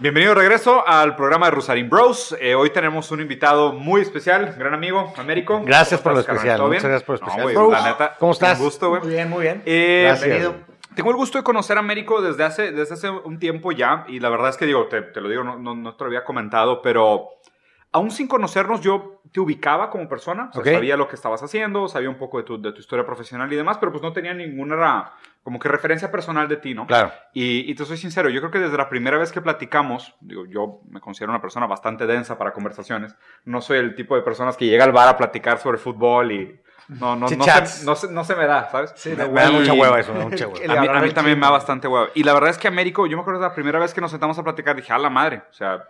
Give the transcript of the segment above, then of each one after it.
Bienvenido de regreso al programa de Rosarín Bros. Eh, hoy tenemos un invitado muy especial, gran amigo, Américo. Gracias por ¿Cómo lo estás, especial. Muchas gracias por lo No, especial. güey, Bros, la neta, ¿Cómo estás? Un gusto, güey. Muy bien, muy bien. Eh, Gracias. Bienvenido. Tengo el gusto de conocer a Américo desde hace, desde hace un tiempo ya, y la verdad es que digo, te, te lo digo, no, no, no te lo había comentado, pero aún sin conocernos, yo te ubicaba como persona, o sea, sabía lo que estabas haciendo, sabía un poco de tu, de tu historia profesional y demás, pero pues no tenía ninguna como que referencia personal de ti, ¿no? Claro. Y, y te soy sincero, yo creo que desde la primera vez que platicamos, digo, yo me considero una persona bastante densa para conversaciones. No soy el tipo de personas que llega al bar a platicar sobre fútbol y no, no, no, se, no, se, no se me da, ¿sabes? Sí, Me, da mucha hueva eso, me da mucha hueva. El- A mí, a mí también me da bastante huevo. Y la verdad es que Américo, yo me acuerdo de la primera vez que nos sentamos a platicar, dije, a la madre, o sea,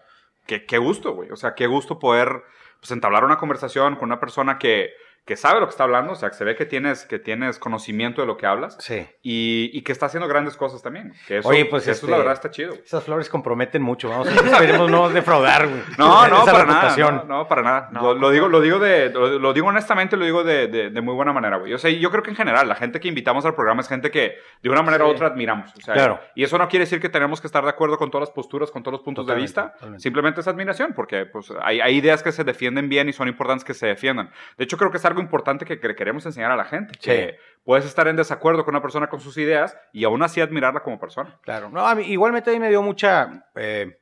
qué, qué gusto, güey. O sea, qué gusto poder pues, entablar una conversación con una persona que, que sabe lo que está hablando, o sea, que se ve que tienes, que tienes conocimiento de lo que hablas Sí. y, y que está haciendo grandes cosas también. Que eso, Oye, pues, que eso este- la verdad está chido. Esas flores comprometen mucho. Vamos, esperemos no defraudar, güey. No, no, para nada. No, no, para nada. No, lo, lo digo, lo digo de, lo, lo digo honestamente, lo digo de, de, de muy buena manera, güey. O sea, yo creo que en general la gente que invitamos al programa es gente que de una manera u Sí. otra admiramos. O sea, Claro. Y eso no quiere decir que tenemos que estar de acuerdo con todas las posturas, con todos los puntos Totalmente, de vista. totalmente. Simplemente es admiración, porque pues hay, hay ideas que se defienden bien y son importantes que se defiendan. De hecho, creo que es algo importante que, que queremos enseñar a la gente. Sí. Que puedes estar en desacuerdo con una persona con sus ideas y aún así admirarla como persona. Claro. No, a mí, igualmente a mí me dio mucha, eh,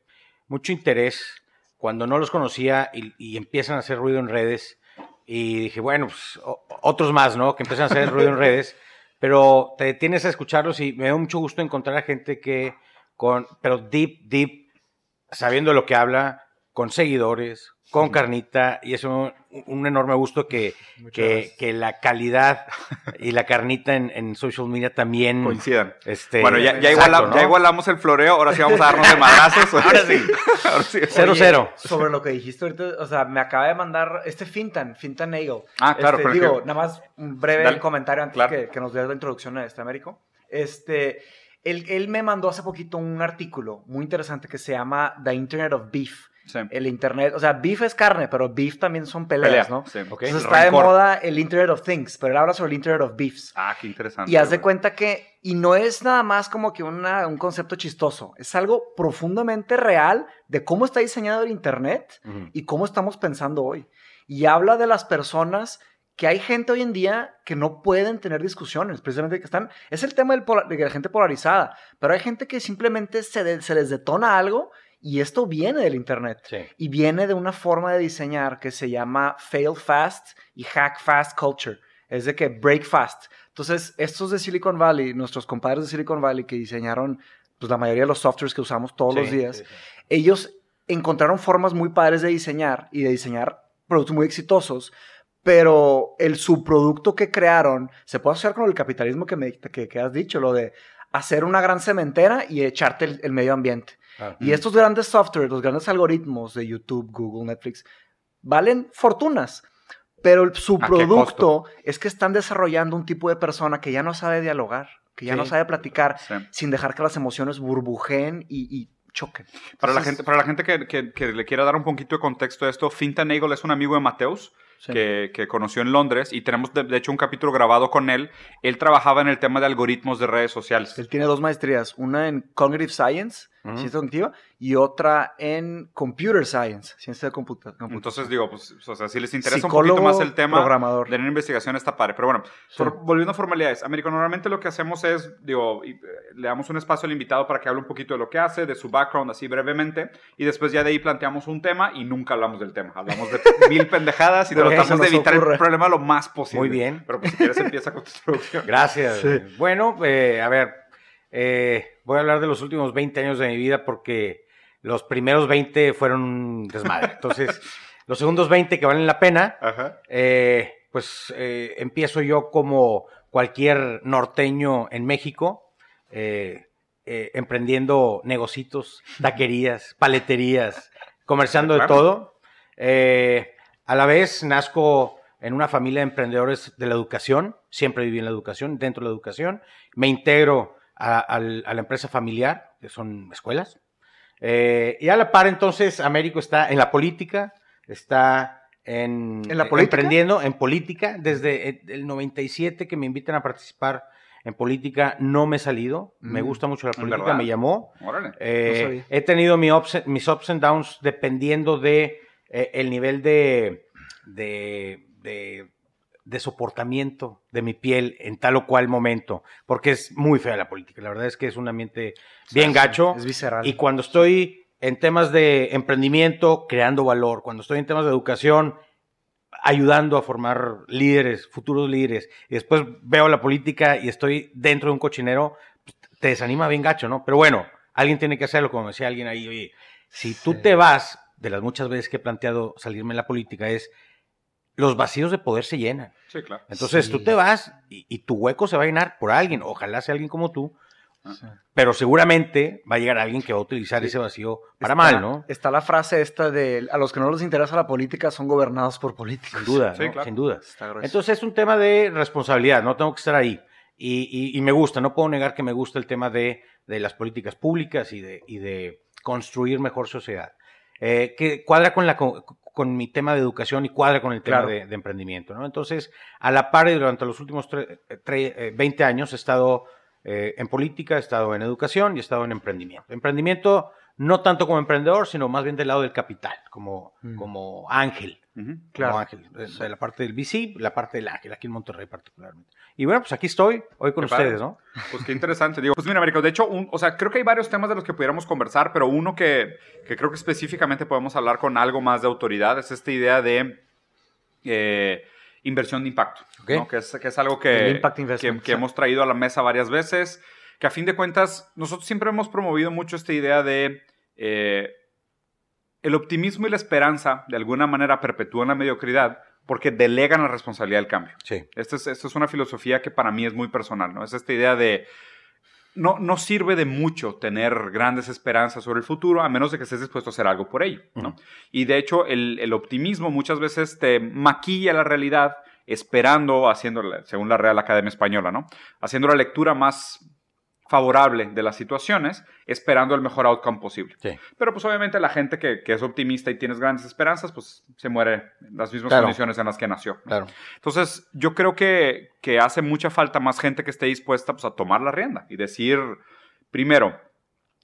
mucho interés cuando no los conocía y, y empiezan a hacer ruido en redes. Y dije, bueno, pues o- otros más, ¿no? Que empiezan a hacer ruido en redes. Pero te detienes a escucharlos y me dio mucho gusto encontrar a gente que, con, pero deep, deep, sabiendo lo que habla, con seguidores, con carnita, y eso un, un enorme gusto que, que, la calidad y la carnita en, en social media también Coincidan. este, bueno, ya, ya, exacto, iguala- ¿no? ya igualamos el floreo, ahora sí vamos a darnos de madrazos. ahora sí. Ahora sí. Cero, Oye, cero. Sobre lo que dijiste ahorita, o sea, me acaba de mandar este Fintan, Fintan Nagel. Ah, claro, Este, digo, que- nada más un breve Dale. comentario antes Claro. que, que nos dé la introducción a este Américo. Este, él, él me mandó hace poquito un artículo muy interesante que se llama The Internet of Beef. Sí. El Internet, o sea, beef es carne, pero beef también son peleas, Pelea, ¿no? sí. Ok. Entonces está de Rencor. moda el Internet of Things, pero él habla sobre el Internet of Beefs. Ah, qué interesante. Y haz de cuenta que, y no es nada más como que una- un concepto chistoso, es algo profundamente real de cómo está diseñado el Internet Ujú. y cómo estamos pensando hoy. Y habla de las personas que hay gente hoy en día que no pueden tener discusiones, precisamente que están, es el tema del de la gente polarizada, pero hay gente que simplemente se, de- se les detona algo y esto viene del Internet. Sí. Y viene de una forma de diseñar que se llama fail fast y hack fast culture. Es de que break fast. Entonces, estos de Silicon Valley, nuestros compadres de Silicon Valley que diseñaron pues, la mayoría de los softwares que usamos todos los días, sí. ellos encontraron formas muy padres de diseñar y de diseñar productos muy exitosos, pero el subproducto que crearon se puede asociar con el capitalismo que, me, que, que has dicho, lo de hacer una gran cementera y echarte el- el medio ambiente. Y estos grandes softwares, los grandes algoritmos de YouTube, Google, Netflix, valen fortunas. Pero el- su ¿A qué producto es que están desarrollando un tipo de persona que ya no sabe dialogar, que ya Sí. no sabe platicar, Sí. sin dejar que las emociones burbujeen y, y choquen. Para la gente, para la gente que, que- que le quiera dar un poquito de contexto a esto, Finta Nagel es un amigo de Mateus sí. que, que conoció en Londres y tenemos de, de hecho un capítulo grabado con él. Él trabajaba en el tema de algoritmos de redes sociales. Él tiene dos maestrías, una en Cognitive Science, Ujú. ciencia cognitiva, y otra en Computer Science, ciencia de computa- computación. Entonces digo, pues, o sea, si les interesa un Psicólogo, poquito más el tema programador. de la investigación está padre. Pero bueno, Sí. for- volviendo a formalidades, Américo, normalmente lo que hacemos es, digo, y, eh, le damos un espacio al invitado para que hable un poquito de lo que hace, de su background, así brevemente, y después ya de ahí planteamos un tema y nunca hablamos del tema. Hablamos de mil pendejadas y Por eso tratamos de evitar ocurre. el problema lo más posible. Muy bien. Pero pues si quieres empieza con tu introducción. Gracias. Sí. Bueno, eh, a ver, eh, voy a hablar de los últimos 20 años de mi vida porque los primeros 20 fueron un desmadre. Entonces, los segundos 20 que valen la pena, Ajá. eh, pues eh, empiezo yo como cualquier norteño en México, eh, eh, emprendiendo negocitos, taquerías, paleterías, comerciando de todo. Eh, a la vez nazco en una familia de emprendedores de la educación, siempre viví en la educación, dentro de la educación. Me integro a, a la empresa familiar, que son escuelas. Eh, y a la par, entonces, Américo está en la política, está en, ¿En la eh, política? emprendiendo en política desde el- el 97 que me invitan a participar en política, no me he salido. Me Mm. gusta mucho la ¿En política, me llamó. Eh, No he tenido mi ups- mis ups and downs dependiendo de eh, el nivel de, de, de- de soportamiento de mi piel en tal o cual momento, porque es muy fea la política. La verdad es que es un ambiente bien gacho. Es visceral. Y cuando estoy en temas de emprendimiento, creando valor, cuando estoy en temas de educación, ayudando a formar líderes, futuros líderes, y después veo la política y estoy dentro de un cochinero, pues, te desanima bien gacho, ¿no? Pero bueno, alguien tiene que hacerlo, como decía alguien ahí, oye, si tú Sí. te vas, de las muchas veces que he planteado salirme en la política, es los vacíos de poder se llenan. Sí, claro. Entonces Sí. tú te vas y, y tu hueco se va a llenar por alguien, ojalá sea alguien como tú, Sí. pero seguramente va a llegar alguien que va a utilizar ese vacío para Está- mal, ¿no? Está la frase esta de a los que no les interesa la política son gobernados por políticos. Sin duda, Sí, ¿no? claro. sin duda. Entonces es un tema de responsabilidad, no tengo que estar ahí. Y, y- y me gusta, no puedo negar que me gusta el tema de, de las políticas públicas y de, y de construir mejor sociedad. Eh, que cuadra con, la, con, mi tema de educación y cuadra con el tema Claro. de, de emprendimiento. ¿no? Entonces, a la par y durante los últimos tre- tre- eh, 20 años he estado eh, en política, he estado en educación y he estado en emprendimiento. Emprendimiento no tanto como emprendedor, sino más bien del lado del capital, como, Mm. como ángel. Claro. Como ángel. La parte del VC, la parte del ángel, aquí en Monterrey particularmente. Y bueno, pues aquí estoy, hoy con Qué padre. ustedes, ¿no? Pues qué interesante. Digo, pues mira, Américo, de hecho, un- o sea, creo que hay varios temas de los que pudiéramos conversar, pero uno que, que creo que específicamente podemos hablar con algo más de autoridad es esta idea de eh, inversión de impacto. ¿no? que, es, que es algo que, que, que hemos traído a la mesa varias veces, que a fin de cuentas nosotros siempre hemos promovido mucho esta idea de eh, el optimismo y la esperanza de alguna manera perpetúan la mediocridad porque delegan la responsabilidad del cambio. Sí. Esta es, esta es una filosofía que para mí es muy personal, ¿no? Es esta idea de no, no sirve de mucho tener grandes esperanzas sobre el futuro a menos de que estés dispuesto a hacer algo por ello, ¿no? Ujú. Y de hecho, el, el optimismo muchas veces te maquilla la realidad esperando, haciendo, según la Real Academia Española, ¿no? Haciendo la lectura más favorable de las situaciones, esperando el mejor outcome posible. Sí. Pero pues obviamente la gente que, que es optimista y tienes grandes esperanzas, pues se muere en las mismas Claro. condiciones en las que nació. ¿no? Claro. Entonces, yo creo que, que hace mucha falta más gente que esté dispuesta pues, a tomar la rienda y decir, primero,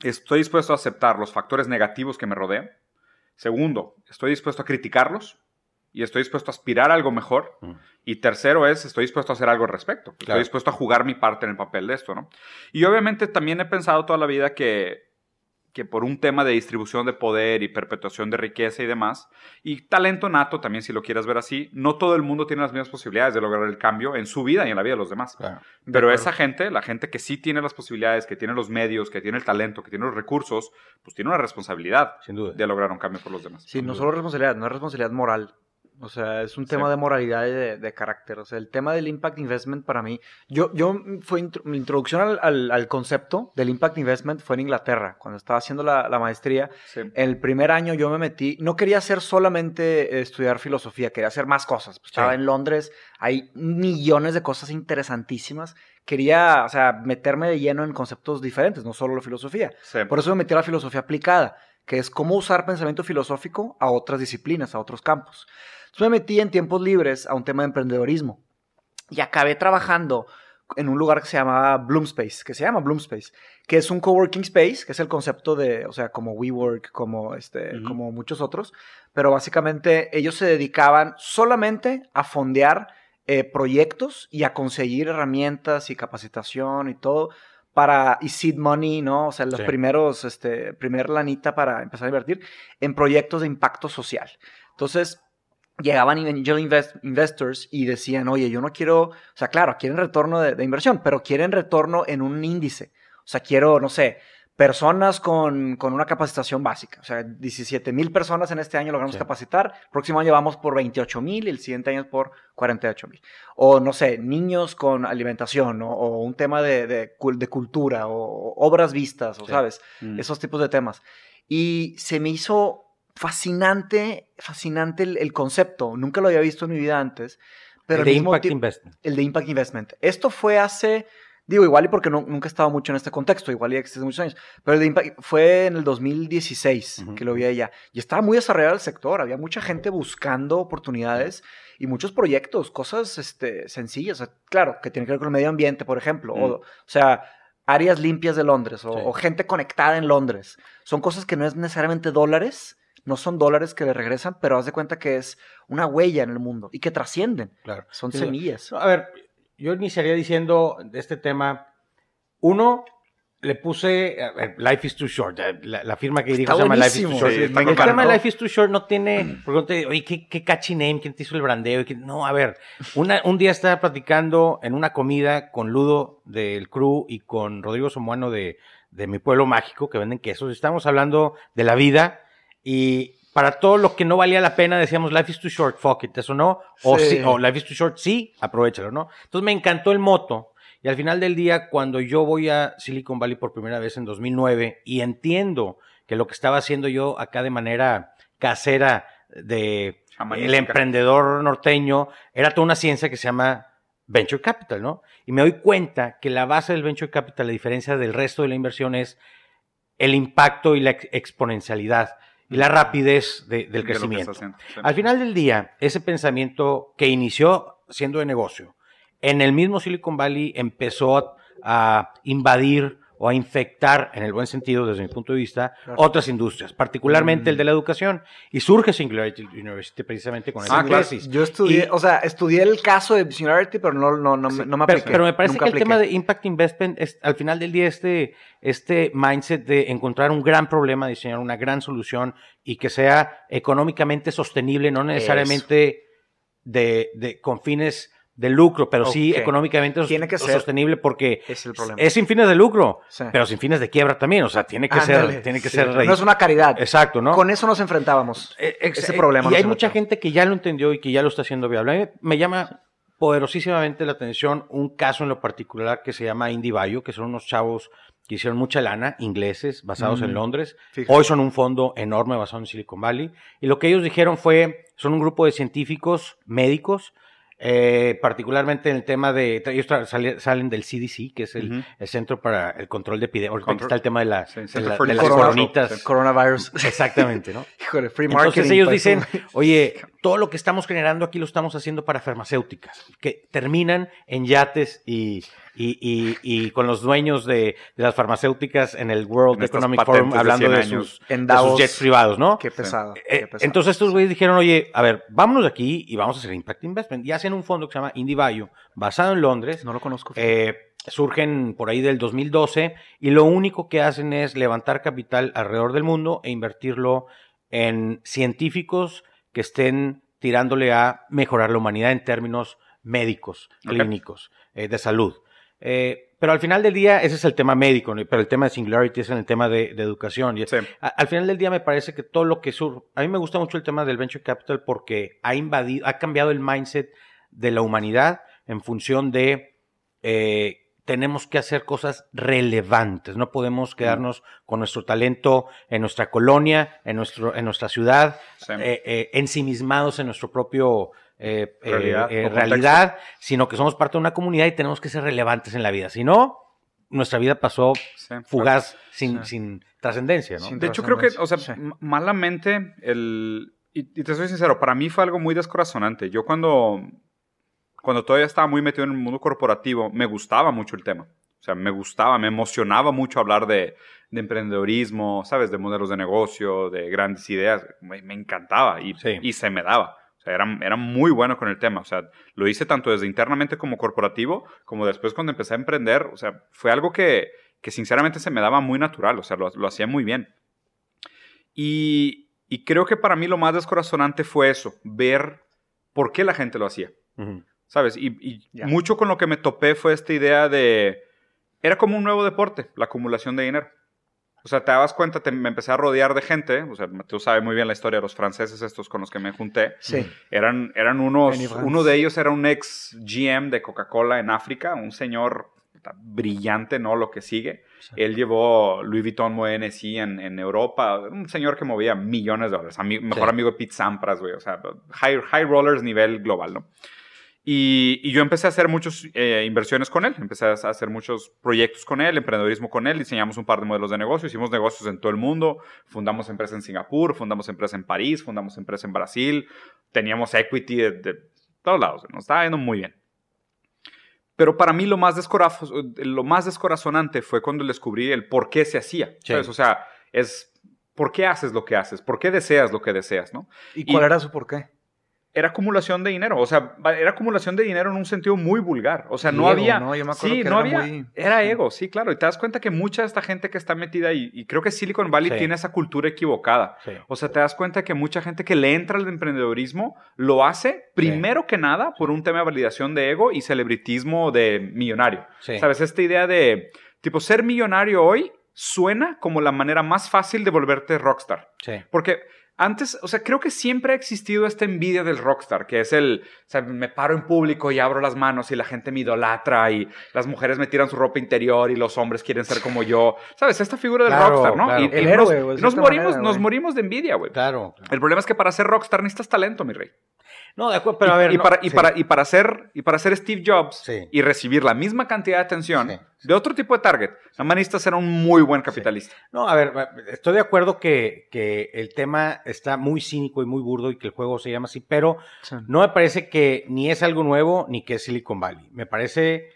estoy dispuesto a aceptar los factores negativos que me rodean. Segundo, estoy dispuesto a criticarlos y estoy dispuesto a aspirar a algo mejor. Mm. Y tercero es, estoy dispuesto a hacer algo al respecto. Estoy dispuesto a jugar mi parte en el papel de esto, ¿no? Y obviamente también he pensado toda la vida que, que por un tema de distribución de poder y perpetuación de riqueza y demás, y talento nato también, si lo quieres ver así, no todo el mundo tiene las mismas posibilidades de lograr el cambio en su vida y en la vida de los demás. Claro. Pero esa gente, la gente que sí tiene las posibilidades, que tiene los medios, que tiene el talento, que tiene los recursos, pues tiene una responsabilidad Sin duda. de lograr un cambio por los demás. Sí, no solo responsabilidad, no es responsabilidad moral. O sea, es un tema Sí. de moralidad y de, de carácter. O sea, el tema del impact investment para mí, yo, yo fue intro- mi introducción al, al- al concepto del impact investment fue en Inglaterra, cuando estaba haciendo la, la maestría. Sí. El primer año yo me metí, no quería hacer solamente estudiar filosofía, quería hacer más cosas. Pues, Estaba Sí. en Londres, hay millones de cosas interesantísimas. Quería, o sea, meterme de lleno en conceptos diferentes, no solo la filosofía. Por eso me metí a la filosofía aplicada, que es cómo usar pensamiento filosófico a otras disciplinas, a otros campos. Entonces me metí en tiempos libres a un tema de emprendedorismo. Y acabé trabajando en un lugar que se llamaba Bloomspace, que se llama Bloomspace, que es un coworking space, que es el concepto de, o sea, como WeWork, como este, como muchos otros, pero básicamente ellos se dedicaban solamente a fondear eh, proyectos y a conseguir herramientas y capacitación y todo para y seed money, ¿no? O sea, los Sí. primeros, este, primer lanita para empezar a invertir en proyectos de impacto social. Entonces, llegaban angel invest- investors y decían, oye, yo no quiero, o sea, claro, quieren retorno de, de inversión, pero quieren retorno en un índice. O sea, quiero, no sé, personas con, con una capacitación básica. O sea, 17 mil personas en este año logramos Sí. capacitar. Próximo año vamos por 28 mil y el siguiente año por 48 mil. O, no sé, niños con alimentación ¿no? o un tema de, de de cultura o, obras vistas, o Sí. sabes, Mm. esos tipos de temas. Y se me hizo fascinante, fascinante el, el concepto. Nunca lo había visto en mi vida antes. Pero El de Impact Investment. el de Impact Investment. Esto fue hace Digo, igual y porque no- nunca he estado mucho en este contexto, igual y existe muchos años. Pero el de Impact fue en el 2016 Ujú. que lo vi allá. Y estaba muy desarrollado el sector, había mucha gente buscando oportunidades y muchos proyectos, cosas este, sencillas. O sea, claro, que tienen que ver con el medio ambiente, por ejemplo. O, o sea, áreas limpias de Londres o, Sí. o gente conectada en Londres. Son cosas que no es necesariamente dólares. No son dólares que le regresan, pero haz de cuenta que es una huella en el mundo y que trascienden. Claro. Son Sí, semillas. A ver, yo iniciaría diciendo de este tema, uno, le puse, Life is Too Short, la, la firma que dirijo se llama Life is Too. Short. Sí, el tema de encantó. Life is Too Short no tiene, porque oye, ¿qué, qué catchy name, quién te hizo el brandeo? No, a ver, una, un día estaba platicando en una comida con Ludo del Crew y con Rodrigo Somuano de, de Mi Pueblo Mágico, que venden quesos, estábamos hablando de la vida y para todo lo que no valía la pena decíamos Life is too short, fuck it, eso no, o, Sí. sí, o Life is too short, sí, aprovechalo, ¿no? Entonces me encantó el moto y al final del día, cuando yo voy a Silicon Valley por primera vez en 2009 y entiendo que lo que estaba haciendo yo acá de manera casera de el emprendedor norteño era toda una ciencia que se llama Venture Capital, ¿no? Y me doy cuenta que la base del Venture Capital, la diferencia del resto de la inversión es el impacto y la ex- exponencialidad y la rapidez de- del crecimiento. Al final del día, ese pensamiento que inició siendo de negocio, en el mismo Silicon Valley empezó a, a invadir o a infectar, en el buen sentido desde mi punto de vista, Claro. otras industrias, particularmente Mm. el de la educación. Y surge Singularity University precisamente con esa Ah, claro. tesis. Yo estudié, Y- o sea, estudié el caso de Singularity, pero no, no, no, me- no me pero, apliqué. pero me parece Nunca que el tema de impact investment es al final del día este, este mindset de encontrar un gran problema, diseñar una gran solución y que sea económicamente sostenible, no necesariamente de, de- con fines de lucro, pero sí económicamente Tiene que ser. sostenible porque Es el problema. es sin fines de lucro, Sí. pero sin fines de quiebra también, o sea, tiene que Ándale, ser, tiene que sí. ser No es una caridad. Exacto, ¿no? Con eso nos enfrentábamos. Eh, ese eh, problema Y hay mucha gente que ya lo entendió y que ya lo está haciendo viable. A mí me llama poderosísimamente la atención un caso en lo particular que se llama Indie Bio, que son unos chavos que hicieron mucha lana, ingleses, basados en Londres. fíjate. Hoy son un fondo enorme basado en Silicon Valley. Y lo que ellos dijeron fue, son un grupo de científicos médicos, eh, particularmente en el tema de, ellos salen del CDC, que es el, Centro para el Control de Epidemias. Está el tema de, la, Sí, de la- de las coronitas. Coronavirus. Exactamente, ¿no? Híjole, free marketing. Entonces ellos dicen, oye, todo lo que estamos generando aquí lo estamos haciendo para farmacéuticas, que terminan en yates y, y, y- y con los dueños de, de las farmacéuticas en el World En Economic Forum de hablando 100 de años. sus, En de sus jets privados, ¿no? Qué pesado. Eh, qué pesado. entonces estos güeyes dijeron, oye, a ver, vámonos de aquí y vamos a hacer Impact Investment. Y hacen un fondo que se llama Bio, basado en Londres, no lo conozco. eh, surgen por ahí del 2012 y lo único que hacen es levantar capital alrededor del mundo e invertirlo en científicos que estén tirándole a mejorar la humanidad en términos médicos, clínicos, eh, de salud. Eh, pero al final del día, ese es el tema médico, ¿no? pero el tema de Singularity es el tema de, de educación. Y Sí. a- al final del día me parece que todo lo que sur... A mí me gusta mucho el tema del venture capital porque ha invadido, ha cambiado el mindset de la humanidad en función de eh, tenemos que hacer cosas relevantes. No podemos quedarnos con nuestro talento en nuestra colonia, en, nuestro, en nuestra ciudad, Sí. eh, eh, ensimismados en nuestro propio eh, eh, Realidad, eh, realidad, sino que somos parte de una comunidad y tenemos que ser relevantes en la vida. Si no, nuestra vida pasó Sí. fugaz, sin, Sí. sin trascendencia, ¿no? Sin De hecho, creo que, o sea, Sí. malamente, el... Y, y te soy sincero, para mí fue algo muy descorazonante. Yo cuando, cuando todavía estaba muy metido en el mundo corporativo, me gustaba mucho el tema. O sea, me gustaba, me emocionaba mucho hablar de, de emprendedorismo, ¿sabes? De modelos de negocio, de grandes ideas. Me, me encantaba y, Sí. y se me daba. O sea, era, era muy bueno con el tema. O sea, lo hice tanto desde internamente como corporativo, como después cuando empecé a emprender. O sea, fue algo que, que sinceramente se me daba muy natural. O sea, lo, lo hacía muy bien. Y, y creo que para mí lo más descorazonante fue eso, ver por qué la gente lo hacía. Ujú. ¿Sabes? Y, y Ya. mucho con lo que me topé fue esta idea de... Era como un nuevo deporte, la acumulación de dinero. O sea, te dabas cuenta, te, me empecé a rodear de gente. O sea, tú sabes muy bien la historia de los franceses estos con los que me junté. Sí. Eran, eran unos... Uno de ellos era un ex GM de Coca-Cola en África, un señor brillante, ¿no? Lo que sigue. Él llevó Louis Vuitton Hennessy en, en Europa. Un señor que movía millones de dólares. Ami- mejor Sí. amigo de Pete Sampras, güey. O sea, high, high rollers nivel global, ¿no? Y, y yo empecé a hacer muchas eh, inversiones con él, empecé a hacer muchos proyectos con él, emprendedorismo con él, diseñamos un par de modelos de negocio, hicimos negocios en todo el mundo, fundamos empresas en Singapur, fundamos empresas en París, fundamos empresas en Brasil, teníamos equity de, de todos lados, nos estaba yendo muy bien. Pero para mí lo más, lo más descorazonante fue cuando descubrí el por qué se hacía. Sí. O sea, es por qué haces lo que haces, por qué deseas lo que deseas, ¿no? ¿Y cuál Y- era su porqué? Era acumulación de dinero, o sea, era acumulación de dinero en un sentido muy vulgar. O sea, no Ego, había. ¿no? Yo me acuerdo sí, que no era había. muy- Era ego, sí, claro. Y te das cuenta que mucha de esta gente que está metida ahí, y creo que Silicon Valley Sí. tiene esa cultura equivocada. Sí. O sea, te das cuenta que mucha gente que le entra al emprendedorismo lo hace primero que nada por un tema de validación de ego y celebritismo de millonario. Sí. ¿Sabes? Esta idea de, tipo, ser millonario hoy suena como la manera más fácil de volverte rockstar. Sí. Porque antes, o sea, creo que siempre ha existido esta envidia del rockstar, que es el, o sea, me paro en público y abro las manos y la gente me idolatra y las mujeres me tiran su ropa interior y los hombres quieren ser como yo. ¿Sabes? Esta figura del Claro, rockstar, ¿no? claro. Y, El y héroe, nos, nos morimos, manera, nos morimos de envidia, güey. Claro. El problema es que para ser rockstar necesitas talento, mi rey. No, de acuerdo, pero a ver. y no, para, y, sí. para, y, para ser, y para ser Steve Jobs Sí. y recibir la misma cantidad de atención Sí. de otro tipo de target, nada más necesitas ser un muy buen capitalista. No, a ver, estoy de acuerdo que, que el tema está muy cínico y muy burdo y que el juego se llama así, pero Sí. no me parece que ni es algo nuevo ni que es Silicon Valley. Me parece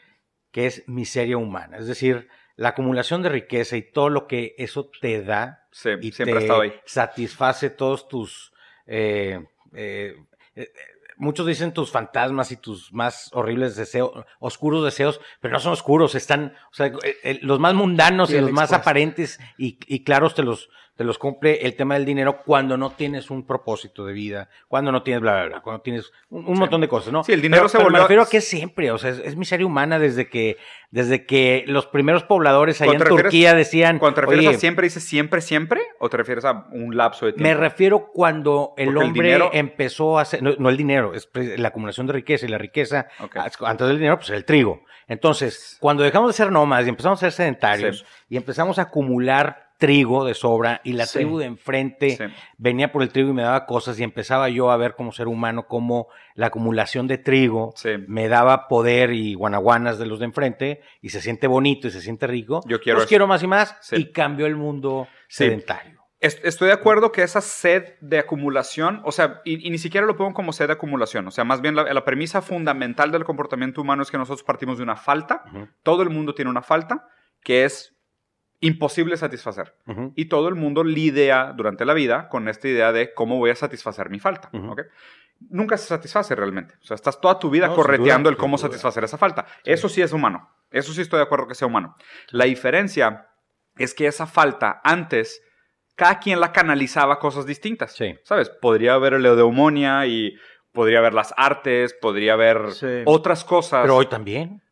que es miseria humana. Es decir, la acumulación de riqueza y todo lo que eso te da Sí, y siempre ha te estado ahí. satisface todos tus... eh, eh, eh, muchos dicen tus fantasmas y tus más horribles deseos, oscuros deseos, pero no son oscuros, están, o sea, eh, eh, los más mundanos y los más aparentes y, y claros te los, te los cumple el tema del dinero cuando no tienes un propósito de vida, cuando no tienes bla, bla, bla, cuando tienes un, un Sí. montón de cosas, ¿no? Sí, el dinero Pero- se pero volvió- Me refiero a que siempre, o sea, es, es miseria humana desde que, desde que los primeros pobladores allá en refieres- Turquía decían, Cuando te refieres "Oye, a siempre, dices siempre, siempre, o te refieres a un lapso de tiempo? me refiero cuando el Porque el hombre dinero- empezó a hacer, no, no el dinero, es la acumulación de riqueza y la riqueza, antes del dinero, pues el trigo. Entonces, cuando dejamos de ser nómadas y empezamos a ser sedentarios Sí. y empezamos a acumular trigo de sobra y la Sí. tribu de enfrente Sí. venía por el trigo y me daba cosas y empezaba yo a ver como ser humano cómo la acumulación de trigo Sí. me daba poder y guanaguanas de los de enfrente y se siente bonito y se siente rico. Yo quiero Los eso. quiero más y más y cambió el mundo sedentario. Est- Estoy de acuerdo que esa sed de acumulación, o sea, y, y ni siquiera lo pongo como sed de acumulación, o sea, más bien la, la premisa fundamental del comportamiento humano es que nosotros partimos de una falta, todo el mundo tiene una falta que es imposible satisfacer. Y todo el mundo lidia durante la vida con esta idea de cómo voy a satisfacer mi falta. ¿ok? Nunca se satisface realmente. O sea, estás toda tu vida No, correteando duda, el cómo satisfacer esa falta. Eso sí es humano. Eso sí estoy de acuerdo que sea humano. La diferencia es que esa falta antes, cada quien la canalizaba a cosas distintas. Sí. ¿Sabes? Podría haber el eudemonia y podría haber las artes, podría haber Sí. otras cosas. Pero hoy también.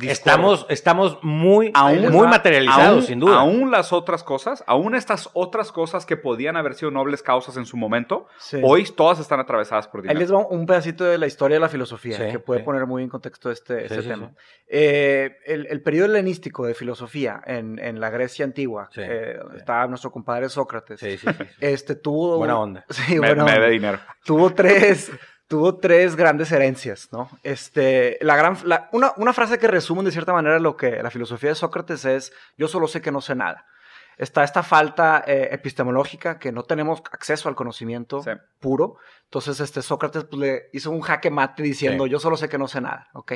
Estamos, estamos muy, Aún- muy materializados, aún, sin duda. Aún las otras cosas, aún estas otras cosas que podían haber sido nobles causas en su momento, Sí. hoy todas están atravesadas por Ahí dinero. les va un pedacito de la historia de la filosofía Sí, que puede sí. poner muy en contexto este, Sí, este sí, tema. sí. Eh, el, el periodo helenístico de filosofía en, en la Grecia antigua, Sí, eh, sí. estaba nuestro compadre Sócrates, Sí, sí, sí, sí. este tuvo... Buena onda. Sí, me, buena me debe dinero. tuvo tres, tuvo tres grandes herencias, ¿no? Este, la gran, la- una, una frase que resume de cierta manera lo que la filosofía de Sócrates es, yo solo sé que no sé nada. Está esta falta eh, epistemológica, que no tenemos acceso al conocimiento Sí. puro. Entonces, este, Sócrates pues, le hizo un jaque mate diciendo, Sí. yo solo sé que no sé nada, ¿ok?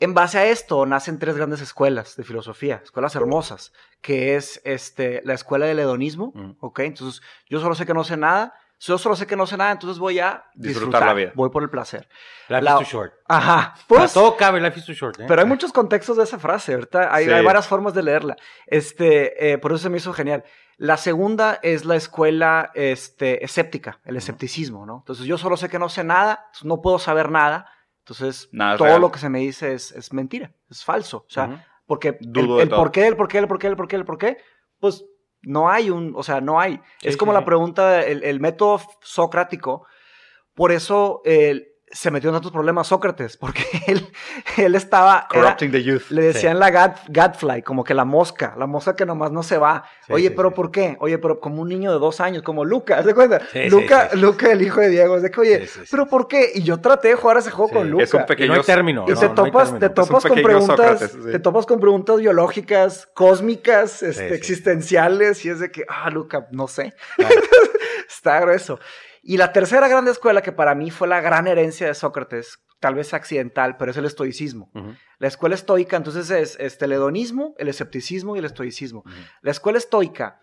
En base a esto nacen tres grandes escuelas de filosofía, escuelas hermosas, que es este, la escuela del hedonismo, Mm. ¿ok? Entonces, yo solo sé que no sé nada, yo solo sé que no sé nada, entonces voy a Disfrutar disfrutar, la vida. voy por el placer. Life La- is too short. Ajá, pues, todo cabe, life is too short. ¿eh? pero hay muchos contextos de esa frase, ahorita hay, Sí. hay varias formas de leerla. Este, eh, por eso se me hizo genial. La segunda es la escuela este, escéptica, el escepticismo, ¿no? Entonces yo solo sé que no sé nada, no puedo saber nada, entonces Nada todo real. lo que se me dice es, es mentira, es falso. O sea, Ujú. porque Dudo el, el por qué, el por qué, el por qué, el por qué, el por qué, pues no hay un, o sea, no hay. Sí, es como sí, la pregunta, el, el método socrático, por eso el- se metió en otros problemas Sócrates, porque él, él estaba... era- Corrupting the youth. le decían la gad, gadfly, como que la mosca, la mosca que nomás no se va. Sí, Oye, sí, pero sí. ¿por qué? Oye, pero como un niño de dos años, como Luca, ¿te cuenta? Sí, sí, Luca, sí, sí. Luca, el hijo de Diego, es de que, oye, Sí, sí, sí. ¿pero por qué? Y yo traté de jugar ese juego Sí, con Luca. Es un Y pequeño... no hay término. Y no, te no topas, término. te topas con preguntas, Sócrates, sí. te topas con preguntas biológicas, cósmicas, este, Sí, sí. existenciales, y es de que, ah, Luca, no sé. Claro. Está grueso. Y la tercera gran escuela que para mí fue la gran herencia de Sócrates, tal vez accidental, pero es el estoicismo. La escuela estoica, entonces, es este, el hedonismo, el escepticismo y el estoicismo. La escuela estoica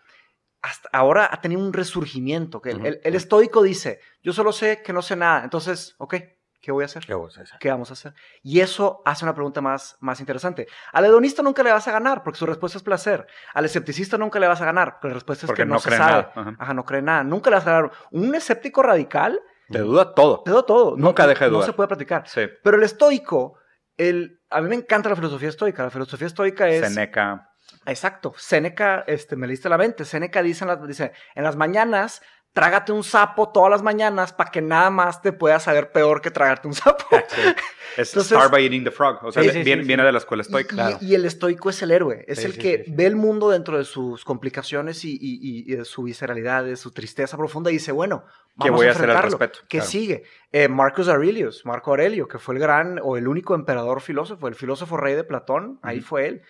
hasta ahora ha tenido un resurgimiento. Que el- el estoico dice, yo solo sé que no sé nada, entonces, ok, ¿qué voy a hacer? Qué cosa esa. ¿Qué vamos a hacer? Y eso hace una pregunta más, más interesante. Al hedonista nunca le vas a ganar porque su respuesta es placer. Al escepticista nunca le vas a ganar porque la respuesta es Porque que no, no se cree sabe. nada. Ajá. Ajá, no cree nada. Nunca le vas a ganar. Un escéptico radical Te duda todo. te da todo. No- Nunca deja de No se puede platicar. Sí. Pero el estoico, el, a mí me encanta la filosofía estoica. La filosofía estoica es... Seneca. Exacto. Séneca, este, me leíste la mente. Séneca dice en, las, dice, en las mañanas, trágate un sapo todas las mañanas para que nada más te pueda saber peor que tragarte un sapo. Es Entonces- Start by Eating the Frog. O sea, Sí, sí, viene, sí, viene sí. de la escuela Y- estoica. Y, Claro. y el estoico es el héroe, es Sí, el sí, que sí, sí. ve el mundo dentro de sus complicaciones y, y- y- y de su visceralidad, de su tristeza profunda y dice, bueno, ¿Qué vamos voy a a hacer al enfrentarlo. respecto? ¿Qué Claro. sigue? Eh, Marcus Aurelius, Marco Aurelio, que fue el gran o el único emperador filósofo, el filósofo rey de Platón, ahí fue él.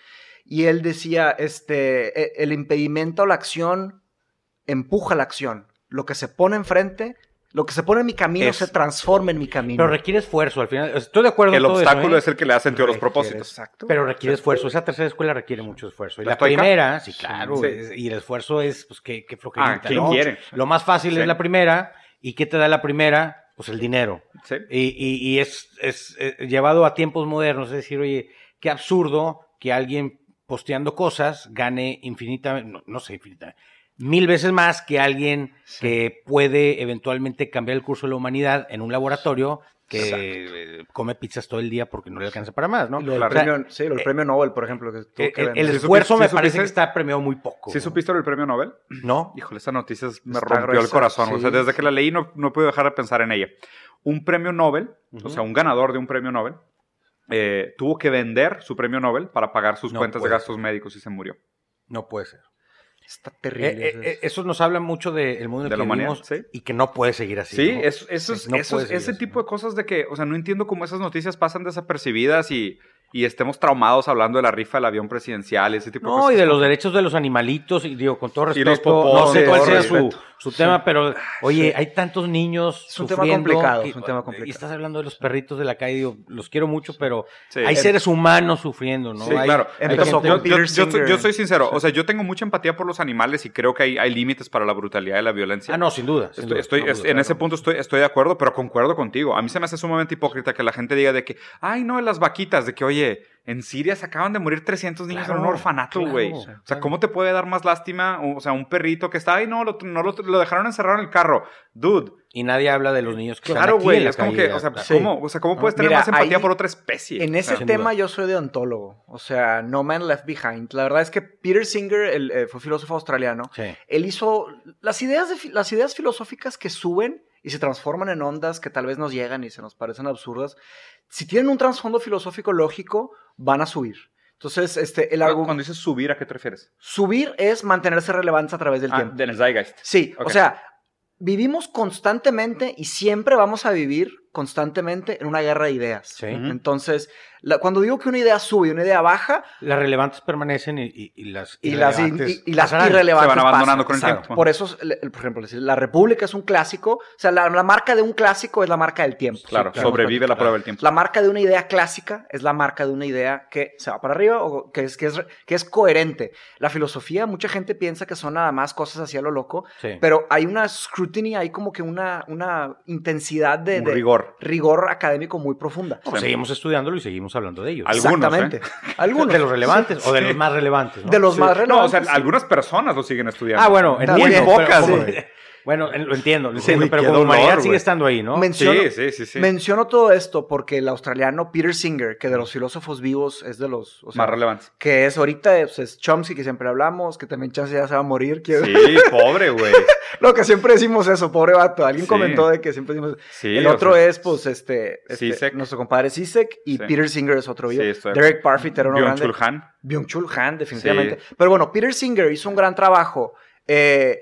Y él decía, este, e- el impedimento a la acción empuja la acción. Lo que se pone enfrente, lo que se pone en mi camino Es- se transforma en mi camino. Pero requiere esfuerzo al final. Estoy de acuerdo El en todo eso, obstáculo ¿eh? es el que le da sentido a los propósitos. Exacto. Pero requiere esfuerzo. Esa tercera escuela requiere mucho esfuerzo. Y ¿La la, primera, sí, claro. Sí. es- y el esfuerzo es, pues, que flojerita, Ah, ¿quién ¿no? quiere? Lo más fácil Sí. es la primera. ¿Y qué te da la primera? Pues el dinero. Sí. Y, y- y es, es, eh, llevado a tiempos modernos. Es decir, oye, qué absurdo que alguien posteando cosas gane infinitamente, no, no sé, infinitamente, mil veces más que alguien que puede eventualmente cambiar el curso de la humanidad en un laboratorio que eh, come pizzas todo el día porque no le alcanza para más, ¿no? Lo del Claro. premio, sí, lo del premio Nobel, por ejemplo. Que tuvo Eh, que el, el ¿Sí esfuerzo supiste- me sí parece que está premiado muy poco. ¿Sí supiste el premio Nobel? ¿No? Híjole, esa noticia me Está rompió el corazón. O sea, desde que la leí no, no pude dejar de pensar en ella. Un premio Nobel, o sea, un ganador de un premio Nobel, eh, tuvo que vender su premio Nobel para pagar sus No cuentas de gastos médicos y se murió. No puede ser. Está Eh, terrible. eh, eh, eso nos habla mucho del mundo en De el la que humanidad, vivimos sí. y que no puede seguir así. Sí, ¿no? es- No ese así, tipo ¿no? de cosas de que, o sea, no entiendo cómo esas noticias pasan desapercibidas y, y estemos traumados hablando de la rifa del avión presidencial, ese tipo de No, cosas. y de los derechos de los animalitos, y digo, con todo Y respeto, los popós, no sé sí, cuál sea su, su tema, pero oye, hay tantos niños Es un tema complicado, y- es un tema Y complicado. estás hablando de los perritos de la calle, digo, los quiero mucho, pero Sí. hay seres humanos sufriendo, ¿no? Sí, Hay- claro. hay Empezó gente- yo, con yo- yo yo soy sincero, o sea, yo tengo mucha empatía por los animales y creo que hay, hay límites para la brutalidad y la violencia. Ah, no, sin duda. sin Estoy, duda, estoy- no es- duda, en ese claro. punto estoy, estoy de acuerdo, pero concuerdo contigo. A mí se me hace sumamente hipócrita que la gente diga de que, ay, no, las vaquitas, de que, oye, en Siria se acaban de morir 300 niños Claro, en un orfanato, claro, güey. o sea, claro. ¿cómo te puede dar más lástima? O sea, un perrito que está, ay, no, lo, no lo, lo dejaron encerrado en el carro. Dude, Y nadie habla de los niños que claro, güey. Es como que, o sea. Sí. ¿cómo, o sea, ¿cómo No, puedes tener mira, más empatía ahí- por otra especie? En ese tema yo soy deontólogo, o sea, No Man Left Behind. La verdad es que Peter Singer el, eh, fue filósofo australiano. Sí. Él hizo las ideas, de las ideas filosóficas que suben y se transforman en ondas que tal vez nos llegan y se nos parecen absurdas. Si tienen un trasfondo filosófico lógico, van a subir. Entonces, este, el Cuando, argu- cuando dices subir, ¿a qué te refieres? subir es mantenerse relevantes a través del Ah, tiempo. del Zeitgeist. Sí, o sea, vivimos constantemente y siempre vamos a vivir constantemente en una guerra de ideas. Sí. Entonces, la- cuando digo que una idea sube y una idea baja, Las relevantes permanecen y, y- y las y las, y, y las irrelevantes Se van abandonando pasan. con el Exacto. tiempo. Por eso, por ejemplo, la República es un clásico. O sea, la, la marca de un clásico es la marca del tiempo. Claro, claro, sobrevive la prueba del tiempo. La marca de una idea clásica es la marca de una idea que se va para arriba o que es, que es, que es coherente. La filosofía, mucha gente piensa que son nada más cosas así a lo loco, Sí. pero hay una scrutiny, hay como que una, una intensidad de, Un de rigor. Rigor académico muy profunda. Pues seguimos estudiándolo y seguimos hablando de ellos. Algunos, Exactamente. ¿eh? Algunos. de los relevantes o de los más relevantes. ¿no? De los Sí. más No, o relevantes. sea, sí. algunas personas lo siguen estudiando. Ah, bueno, También. entiendo. Muy pocas, pero- güey. Bueno, lo entiendo, lo entiendo, uy, pero como dolor, humanidad sigue estando ahí, ¿no? Menciono, Sí, sí, sí, sí. menciono todo esto porque el australiano Peter Singer, que de los filósofos vivos es de los... o sea, Más relevante. que es ahorita pues, es Chomsky, que siempre hablamos, que también Chance ya se va a morir. Sí, pobre, güey. Lo que siempre decimos eso, pobre vato. Alguien Sí. comentó de que siempre decimos... Sí, el otro sea, es, pues, este, este, Sisek. nuestro compadre Sisek y Sí. Peter Singer es otro vivo. Sí, estoy- Derek Parfit era uno grande. Byung-Chul Han. Byung-Chul Han, definitivamente. Pero bueno, Peter Singer hizo un gran trabajo eh,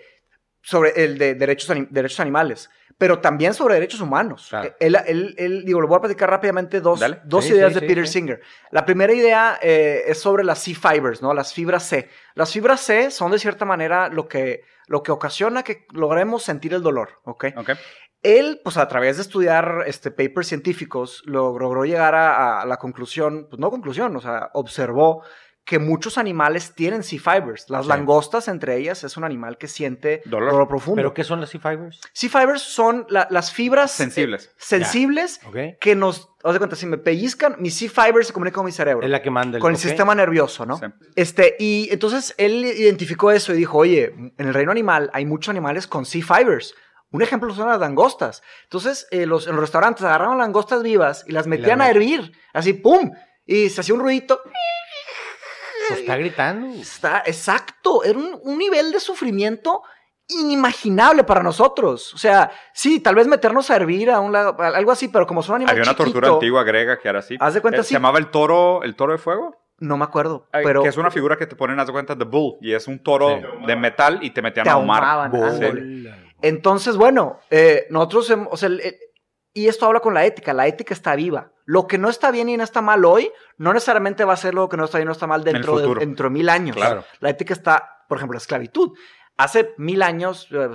sobre el de derechos, anim- derechos animales, pero también sobre derechos humanos. Claro. Eh, Él, él- él- digo, le voy a platicar rápidamente dos, Dale. dos Sí, ideas sí, de sí, Peter. Singer. La primera idea eh, es sobre las C-fibers, ¿no? Las fibras C. Las fibras C son de cierta manera lo que, lo que ocasiona que logremos sentir el dolor, ¿ok? Ok. Él, pues a través de estudiar este, papers científicos, log- logró llegar a, a la conclusión, pues no conclusión, o sea, observó que muchos animales tienen C-fibers. Las Sí. langostas, entre ellas, es un animal que siente Dolor. dolor, profundo. ¿Pero qué son las C-Fibers? C-fibers son la- las fibras eh, Sensibles. sensibles que nos, haz de cuenta, si me pellizcan, mi C-fibers se comunica con mi cerebro. Es la que manda el con el sistema nervioso, ¿no? Sí. Este, y entonces él identificó eso y dijo, oye, en el reino animal hay muchos animales con C-fibers. Un ejemplo son las langostas. Entonces, eh, los, en los restaurantes agarraban langostas vivas y las metían a hervir, así, ¡pum! Y se hacía un ruidito. Pues está gritando. Está, exacto, era un, un nivel de sufrimiento inimaginable para nosotros. O sea, sí, tal vez meternos a hervir a un lado, a- algo así, pero como son animales Había una tortura antigua griega que era así. Haz de cuenta, Eh, sí. Se llamaba el toro, el toro de fuego. No me acuerdo, Ay, pero Que es una figura que te ponen, haz de cuenta, de bull. Y es un toro Sí. de metal y te metían Te a ahumar. Entonces, bueno, eh, nosotros, o sea, el- el- y esto habla con la ética, la ética está viva. Lo que no está bien y no está mal hoy, no necesariamente va a ser lo que no está bien y no está mal dentro, de, dentro de mil años. Claro. La ética está, por ejemplo, la esclavitud. Hace mil años eh,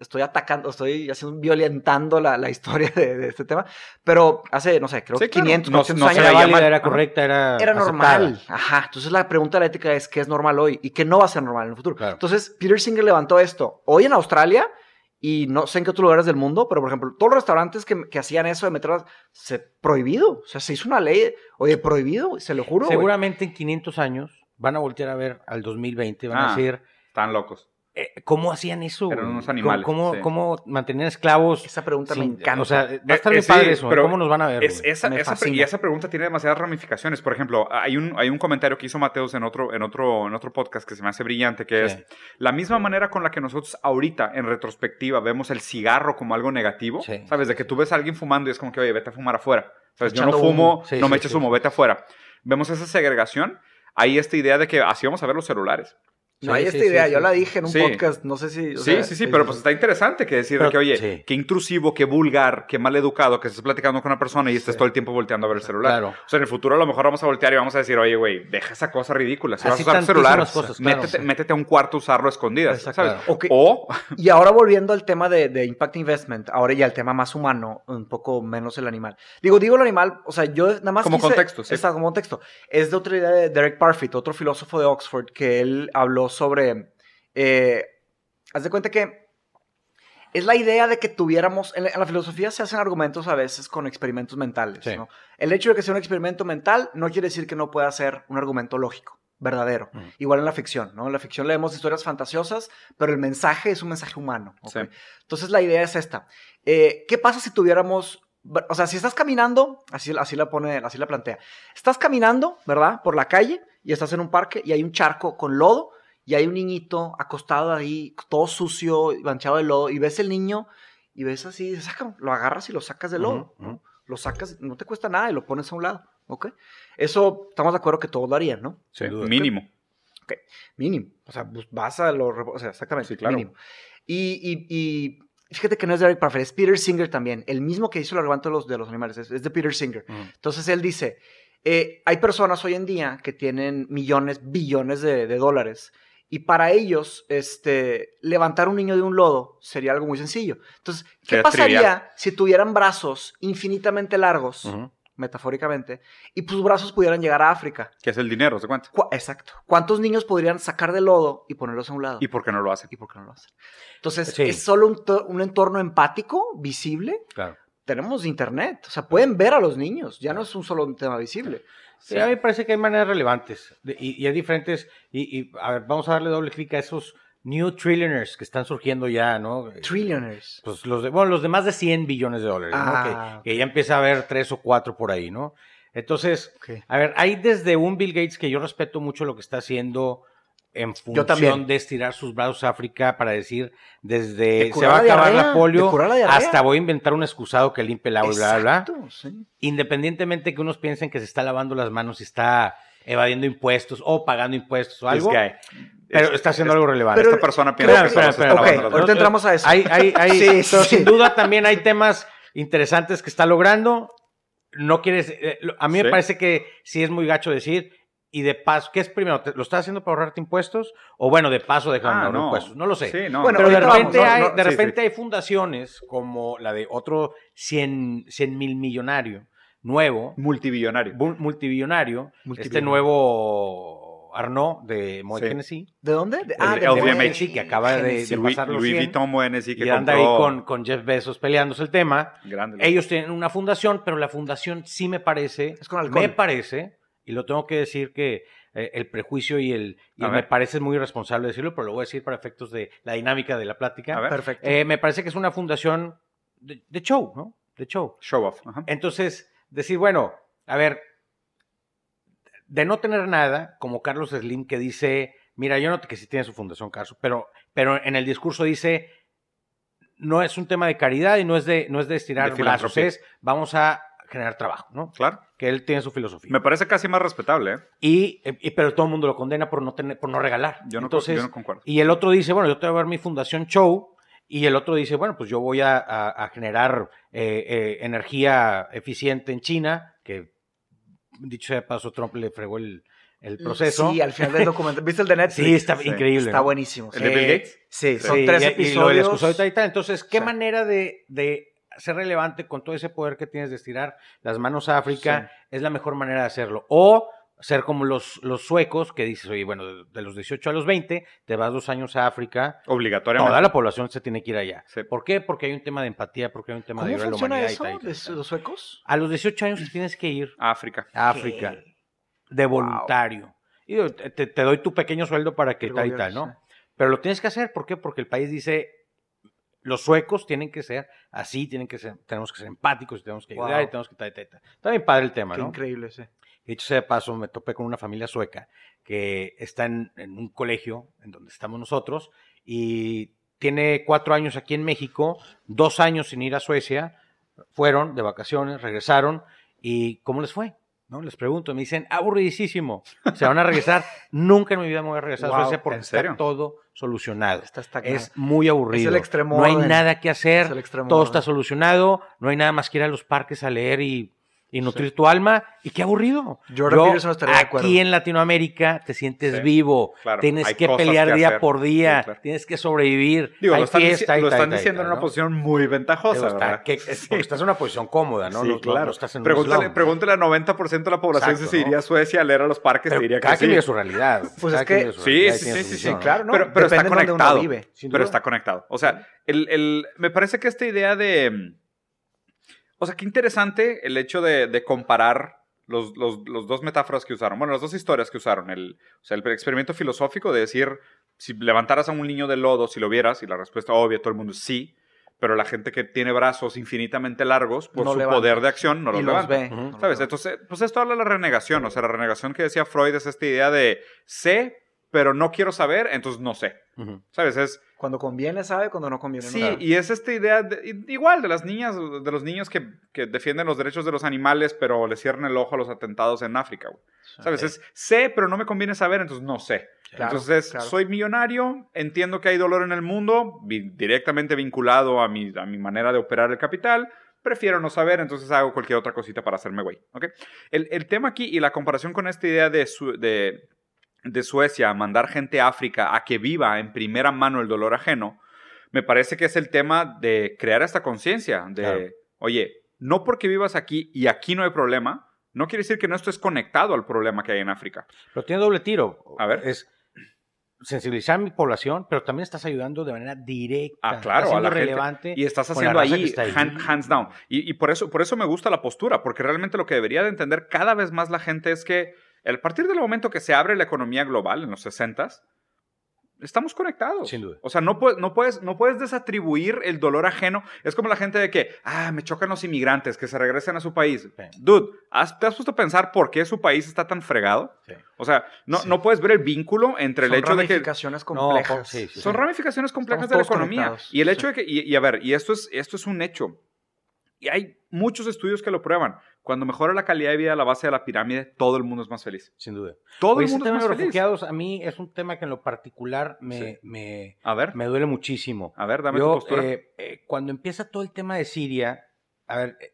estoy atacando, estoy haciendo, violentando la, la historia de, de este tema, pero hace, no sé, creo Sí, que claro. 500, No- 400 no se años. Era válida, era correcta, era Era aceptada. normal. Ajá. Entonces la pregunta de la ética es qué es normal hoy y qué no va a ser normal en el futuro. Claro. Entonces Peter Singer levantó esto. Hoy en Australia, y no sé en qué otros lugares del mundo, pero por ejemplo, todos los restaurantes que, que hacían eso de meter se prohibido. O sea, se hizo una ley, oye, prohibido, se lo juro. Seguramente en 500 años van a voltear a ver al 2020, van a Ah. decir, Están locos. Eh, ¿cómo hacían eso? Eran unos animales, ¿Cómo, cómo, sí. mantenían esclavos? Esa pregunta me sin- encanta. O sea, va a estar Eh, bien eh, sí, padre eso, ¿eh? pero ¿cómo nos van a ver? Es, esa, Me esa y esa pregunta tiene demasiadas ramificaciones. Por ejemplo, hay un, hay un comentario que hizo Mateos en otro, en, otro, en otro podcast que se me hace brillante, que Sí. es la misma manera con la que nosotros ahorita, en retrospectiva, vemos el cigarro como algo negativo. Sí. ¿Sabes? De que tú ves a alguien fumando y es como que, oye, vete a fumar afuera. ¿Sabes? Yo no fumo, no sí, me eches sí, humo, sí. vete afuera. Vemos esa segregación. Hay esta idea de que así vamos a ver los celulares. No Sí, hay sí, esta sí, idea, sí, yo sí. la dije en un Sí. podcast, no sé si. o Sí, sea, sí, sí, pero pues está interesante que decir Pero- que, oye, sí. qué intrusivo, qué vulgar, qué mal educado que estés platicando con una persona y estés Sí. todo el tiempo volteando a ver el celular. Claro. O sea, en el futuro a lo mejor vamos a voltear y vamos a decir, oye, güey, deja esa cosa ridícula. Si Así vas a usar celular, tantísimas cosas, claro, métete, sí. métete a un cuarto a usarlo a escondidas, Exacto, ¿sabes? claro. O, Y ahora volviendo al tema de, de Impact Investment, ahora ya el tema más humano, un poco menos el animal. Digo, digo el animal, o sea, yo nada más. Como quise- contexto, sí. Está como contexto. Es de otra idea de Derek Parfit, otro filósofo de Oxford, que él habló sobre. eh, haz de cuenta que es la idea de que tuviéramos. En la, en la filosofía se hacen argumentos a veces con experimentos mentales. Sí. ¿no? El hecho de que sea un experimento mental no quiere decir que no pueda ser un argumento lógico. Verdadero. Mm. Igual en la ficción, ¿no? En la ficción leemos historias fantasiosas, pero el mensaje es un mensaje humano. Entonces la idea es esta. Eh, ¿Qué pasa si tuviéramos, o sea, si estás caminando, así, así la pone, así la plantea, estás caminando, ¿verdad? Por la calle y estás en un parque y hay un charco con lodo y hay un niñito acostado ahí, todo sucio, manchado de lodo y ves el niño y ves así, sácalo, lo agarras y lo sacas del lodo, lo sacas, no te cuesta nada y lo pones a un lado, ¿ok? Eso estamos de acuerdo que todos lo harían, ¿no? sí, Sin duda. mínimo. Mínimo. O sea, pues vas a lo. O sea, exactamente. Sí, claro. Mínimo. Y, y- y fíjate que no es Derek Parfit, es Peter Singer también. El mismo que hizo el argumento de los, de los animales. Es, es de Peter Singer. Entonces él dice: eh, hay personas hoy en día que tienen millones, billones de, de dólares. Y para ellos, este, levantar un niño de un lodo sería algo muy sencillo. Entonces, ¿qué Sería pasaría trivial. si tuvieran brazos infinitamente largos, metafóricamente, y tus brazos pudieran llegar a África? Que es el dinero, ¿se cuenta? Cu- Exacto. ¿Cuántos niños podrían sacar del lodo y ponerlos a un lado? ¿Y por qué no lo hacen? ¿Y por qué no lo hacen? Entonces, Sí. ¿es solo un, un entorno empático, visible? Claro. Tenemos internet, o sea, pueden ver a los niños, ya no es un solo tema visible. Sí, a mí me parece que hay maneras relevantes y, y hay diferentes. Y, y, a ver, vamos a darle doble clic a esos New Trillionaires que están surgiendo ya, ¿no? Trillionaires. Pues los de, bueno, los de más de 100 billones de dólares, ¿no? Ah, Que, que ya empieza a haber tres o cuatro por ahí, ¿no? Entonces, a ver, hay desde un Bill Gates que yo respeto mucho lo que está haciendo en función también. de estirar sus brazos a África para decir desde De se va a la acabar diarrea, la polio la hasta voy a inventar un excusado que limpie el agua bla, bla, bla. Exacto, sí. Independientemente que unos piensen que se está lavando las manos y está evadiendo impuestos o pagando impuestos o algo, pero Es- está haciendo es- algo relevante. pero- Esta persona piensa Espérame, que solo se espérame, está ok, lavando las ahorita entramos a eso. Hay, hay, hay, Sí, pero sí. sin duda también hay temas interesantes que está logrando. No quieres, eh, a mí me parece que sí es muy gacho decir, y de paso, ¿qué es primero? ¿Te- ¿Lo estás haciendo para ahorrarte impuestos? O bueno, de paso dejar Ah, de no. impuestos. No lo sé. Sí, no. Bueno, Pero de repente, vamos, hay, no, de sí, repente hay fundaciones como la de otro 100 mil millonario nuevo, multibillonario. multibillonario, este nuevo Arnaud de Moet Sí. Hennessy, ¿De dónde? De, El ah, de LVMH. Hennessy, que acaba de, de pasar los Louis 100, Vuitton Moenesi que y anda ahí con, con Jeff Bezos peleándose el tema. Grande. Ellos tienen una fundación, pero la fundación sí me parece, Es con alcohol. me parece, y lo tengo que decir que eh, el prejuicio y el, y me parece muy irresponsable decirlo, pero lo voy a decir para efectos de la dinámica de la plática. A ver. Perfecto. Eh, me parece que es una fundación de, de show, ¿no? De show. Show off. ajá. Entonces, decir, bueno, a ver, de no tener nada, como Carlos Slim que dice, mira, yo no que sí tiene su fundación, Carlos, pero, pero en el discurso dice, no es un tema de caridad y no es de, no es de estirar De brazos, es vamos a generar trabajo, ¿no? Claro. Que él tiene su filosofía. Me parece casi más respetable, ¿eh? Y, eh, y- pero todo el mundo lo condena por no tener, por no regalar. Yo no, Entonces, yo no concuerdo. y el otro dice, bueno, yo te voy a ver mi fundación show. Y el otro dice, bueno, pues yo voy a, a- a generar eh, eh, energía eficiente en China, que dicho sea de paso, Trump le fregó el, el proceso. Sí, al final del documental. ¿Viste el de Netflix? Sí, está Sí. increíble. Está ¿no? buenísimo. ¿El sí. de Bill Gates? Sí, son tres y- y episodios. lo del excusado y tal y tal. Entonces, ¿qué Sí. manera de, de ser relevante con todo ese poder que tienes de estirar las manos a África es la mejor manera de hacerlo? O ser como los, los suecos que dices, oye, bueno, de, de los 18 a los 20, te vas dos años a África, Obligatoriamente. toda la población se tiene que ir allá. Sí. ¿Por qué? Porque hay un tema de empatía, porque hay un tema de ¿Cómo ayuda a la funciona humanidad y eso y tal, y tal. los suecos? A los 18 años te tienes que ir África. a África de voluntario. Y te, doy tu pequeño sueldo para que tal y tal, ¿no? Pero lo tienes que hacer, ¿por qué? Porque el país dice, los suecos tienen que ser así, tienen que ser, tenemos que ser empáticos, y tenemos que ayudar Wow. y tenemos que tal y tal. Está bien padre el tema, Qué ¿no? increíble, sí. Dicho sea de paso, me topé con una familia sueca que está en, en un colegio en donde estamos nosotros y tiene cuatro años aquí en México, dos años sin ir a Suecia, fueron de vacaciones, regresaron y ¿cómo les fue? ¿No? Les pregunto, me dicen, aburridísimo, se van a regresar, nunca en mi vida me voy a regresar a Wow, Suecia porque ¿en serio? está todo solucionado. Está. Es muy aburrido. Es el extremo no hay orden. nada que hacer, Es el extremo todo orden. está solucionado, no hay nada más que ir a los parques a leer y, y nutrir tu alma. Y qué aburrido. Jordan Peterson estaría de acuerdo. aquí en Latinoamérica te sientes Sí, vivo, claro. tienes Hay que pelear que día hacer. por día, Sí, claro. tienes que sobrevivir. Digo, hay lo están, fiesta lo diciendo en una ¿no? posición muy ventajosa, Digo, está- estás en una posición cómoda, ¿no? Sí, No- no- claro. no estás en un pregúntale, pregúntale al 90% de la población Exacto, si se iría ¿no? a Suecia a leer a los parques, Pero te diría que cada quien sí. vive su realidad. Pues es que- Sí, sí, sí, sí, claro, ¿no? Pero, está conectado. Pero está conectado. O sea, me parece que esta idea de... O sea, qué interesante el hecho de, de comparar los, los- los dos metáforas que usaron. Bueno, las dos historias que usaron. El, o sea, el experimento filosófico de decir, si levantaras a un niño del lodo, si lo vieras, y la respuesta obvia, todo el mundo es sí, pero la gente que tiene brazos infinitamente largos, por No su levanta. poder de acción, no los y los levanta. ve. ¿Sabes? Entonces, pues esto habla de la renegación. O sea, la renegación que decía Freud es esta idea de sé, pero no quiero saber, entonces no sé. Ujú. ¿Sabes? Es, Cuando conviene sabe, cuando no conviene no sí, y es esta idea de- igual de las niñas, de los niños que, que defienden los derechos de los animales, pero le cierran el ojo a los atentados en África. güey. ¿Sabes? Es sé, pero no me conviene saber, entonces no sé. Claro, entonces, claro. soy millonario, entiendo que hay dolor en el mundo, vi- directamente vinculado a mi, a mi manera de operar el capital. Prefiero no saber, entonces hago cualquier otra cosita para hacerme güey. ¿ok? El, el tema aquí y la comparación con esta idea de, Su- de, de Suecia, mandar gente a África a que viva en primera mano el dolor ajeno, me parece que es el tema de crear esta conciencia de, Claro. oye, no porque vivas aquí y aquí no hay problema, no quiere decir que no estés conectado al problema que hay en África. Pero tiene doble tiro. A ver. Es sensibilizar a mi población, pero también estás ayudando de manera directa. Ah, claro, Estás a la siendo gente. relevante. Y estás haciendo ahí, ahí. hand- hands down. Y, y por, eso, por eso me gusta la postura, porque realmente lo que debería de entender cada vez más la gente es que a partir del momento que se abre la economía global en los 60 estamos conectados. Sin duda. O sea, no, puedes, no, puedes, no puedes desatribuir el dolor ajeno. Es como la gente de que, ah, me chocan los inmigrantes, que se regresen a su país. Sí. Dude, ¿has- ¿te has puesto a pensar por qué su país está tan fregado? Sí. O sea, no, Sí. no puedes ver el vínculo entre el Son hecho de que... ramificaciones No, complejas. sí, sí, Son sí. ramificaciones complejas Estamos de la economía. conectados, Y el sí. hecho de que, y, y a ver, y esto es, esto es un hecho. Y hay muchos estudios que lo prueban. Cuando mejora la calidad de vida a la base de la pirámide, todo el mundo es más feliz. Sin duda. Todo Oye, el ese mundo es tema de más los feliz. refugiados a mí es un tema que en lo particular me, Sí. me, A ver, me duele muchísimo. a ver, dame Yo, tu postura. eh, eh, cuando empieza todo el tema de Siria, a ver, eh,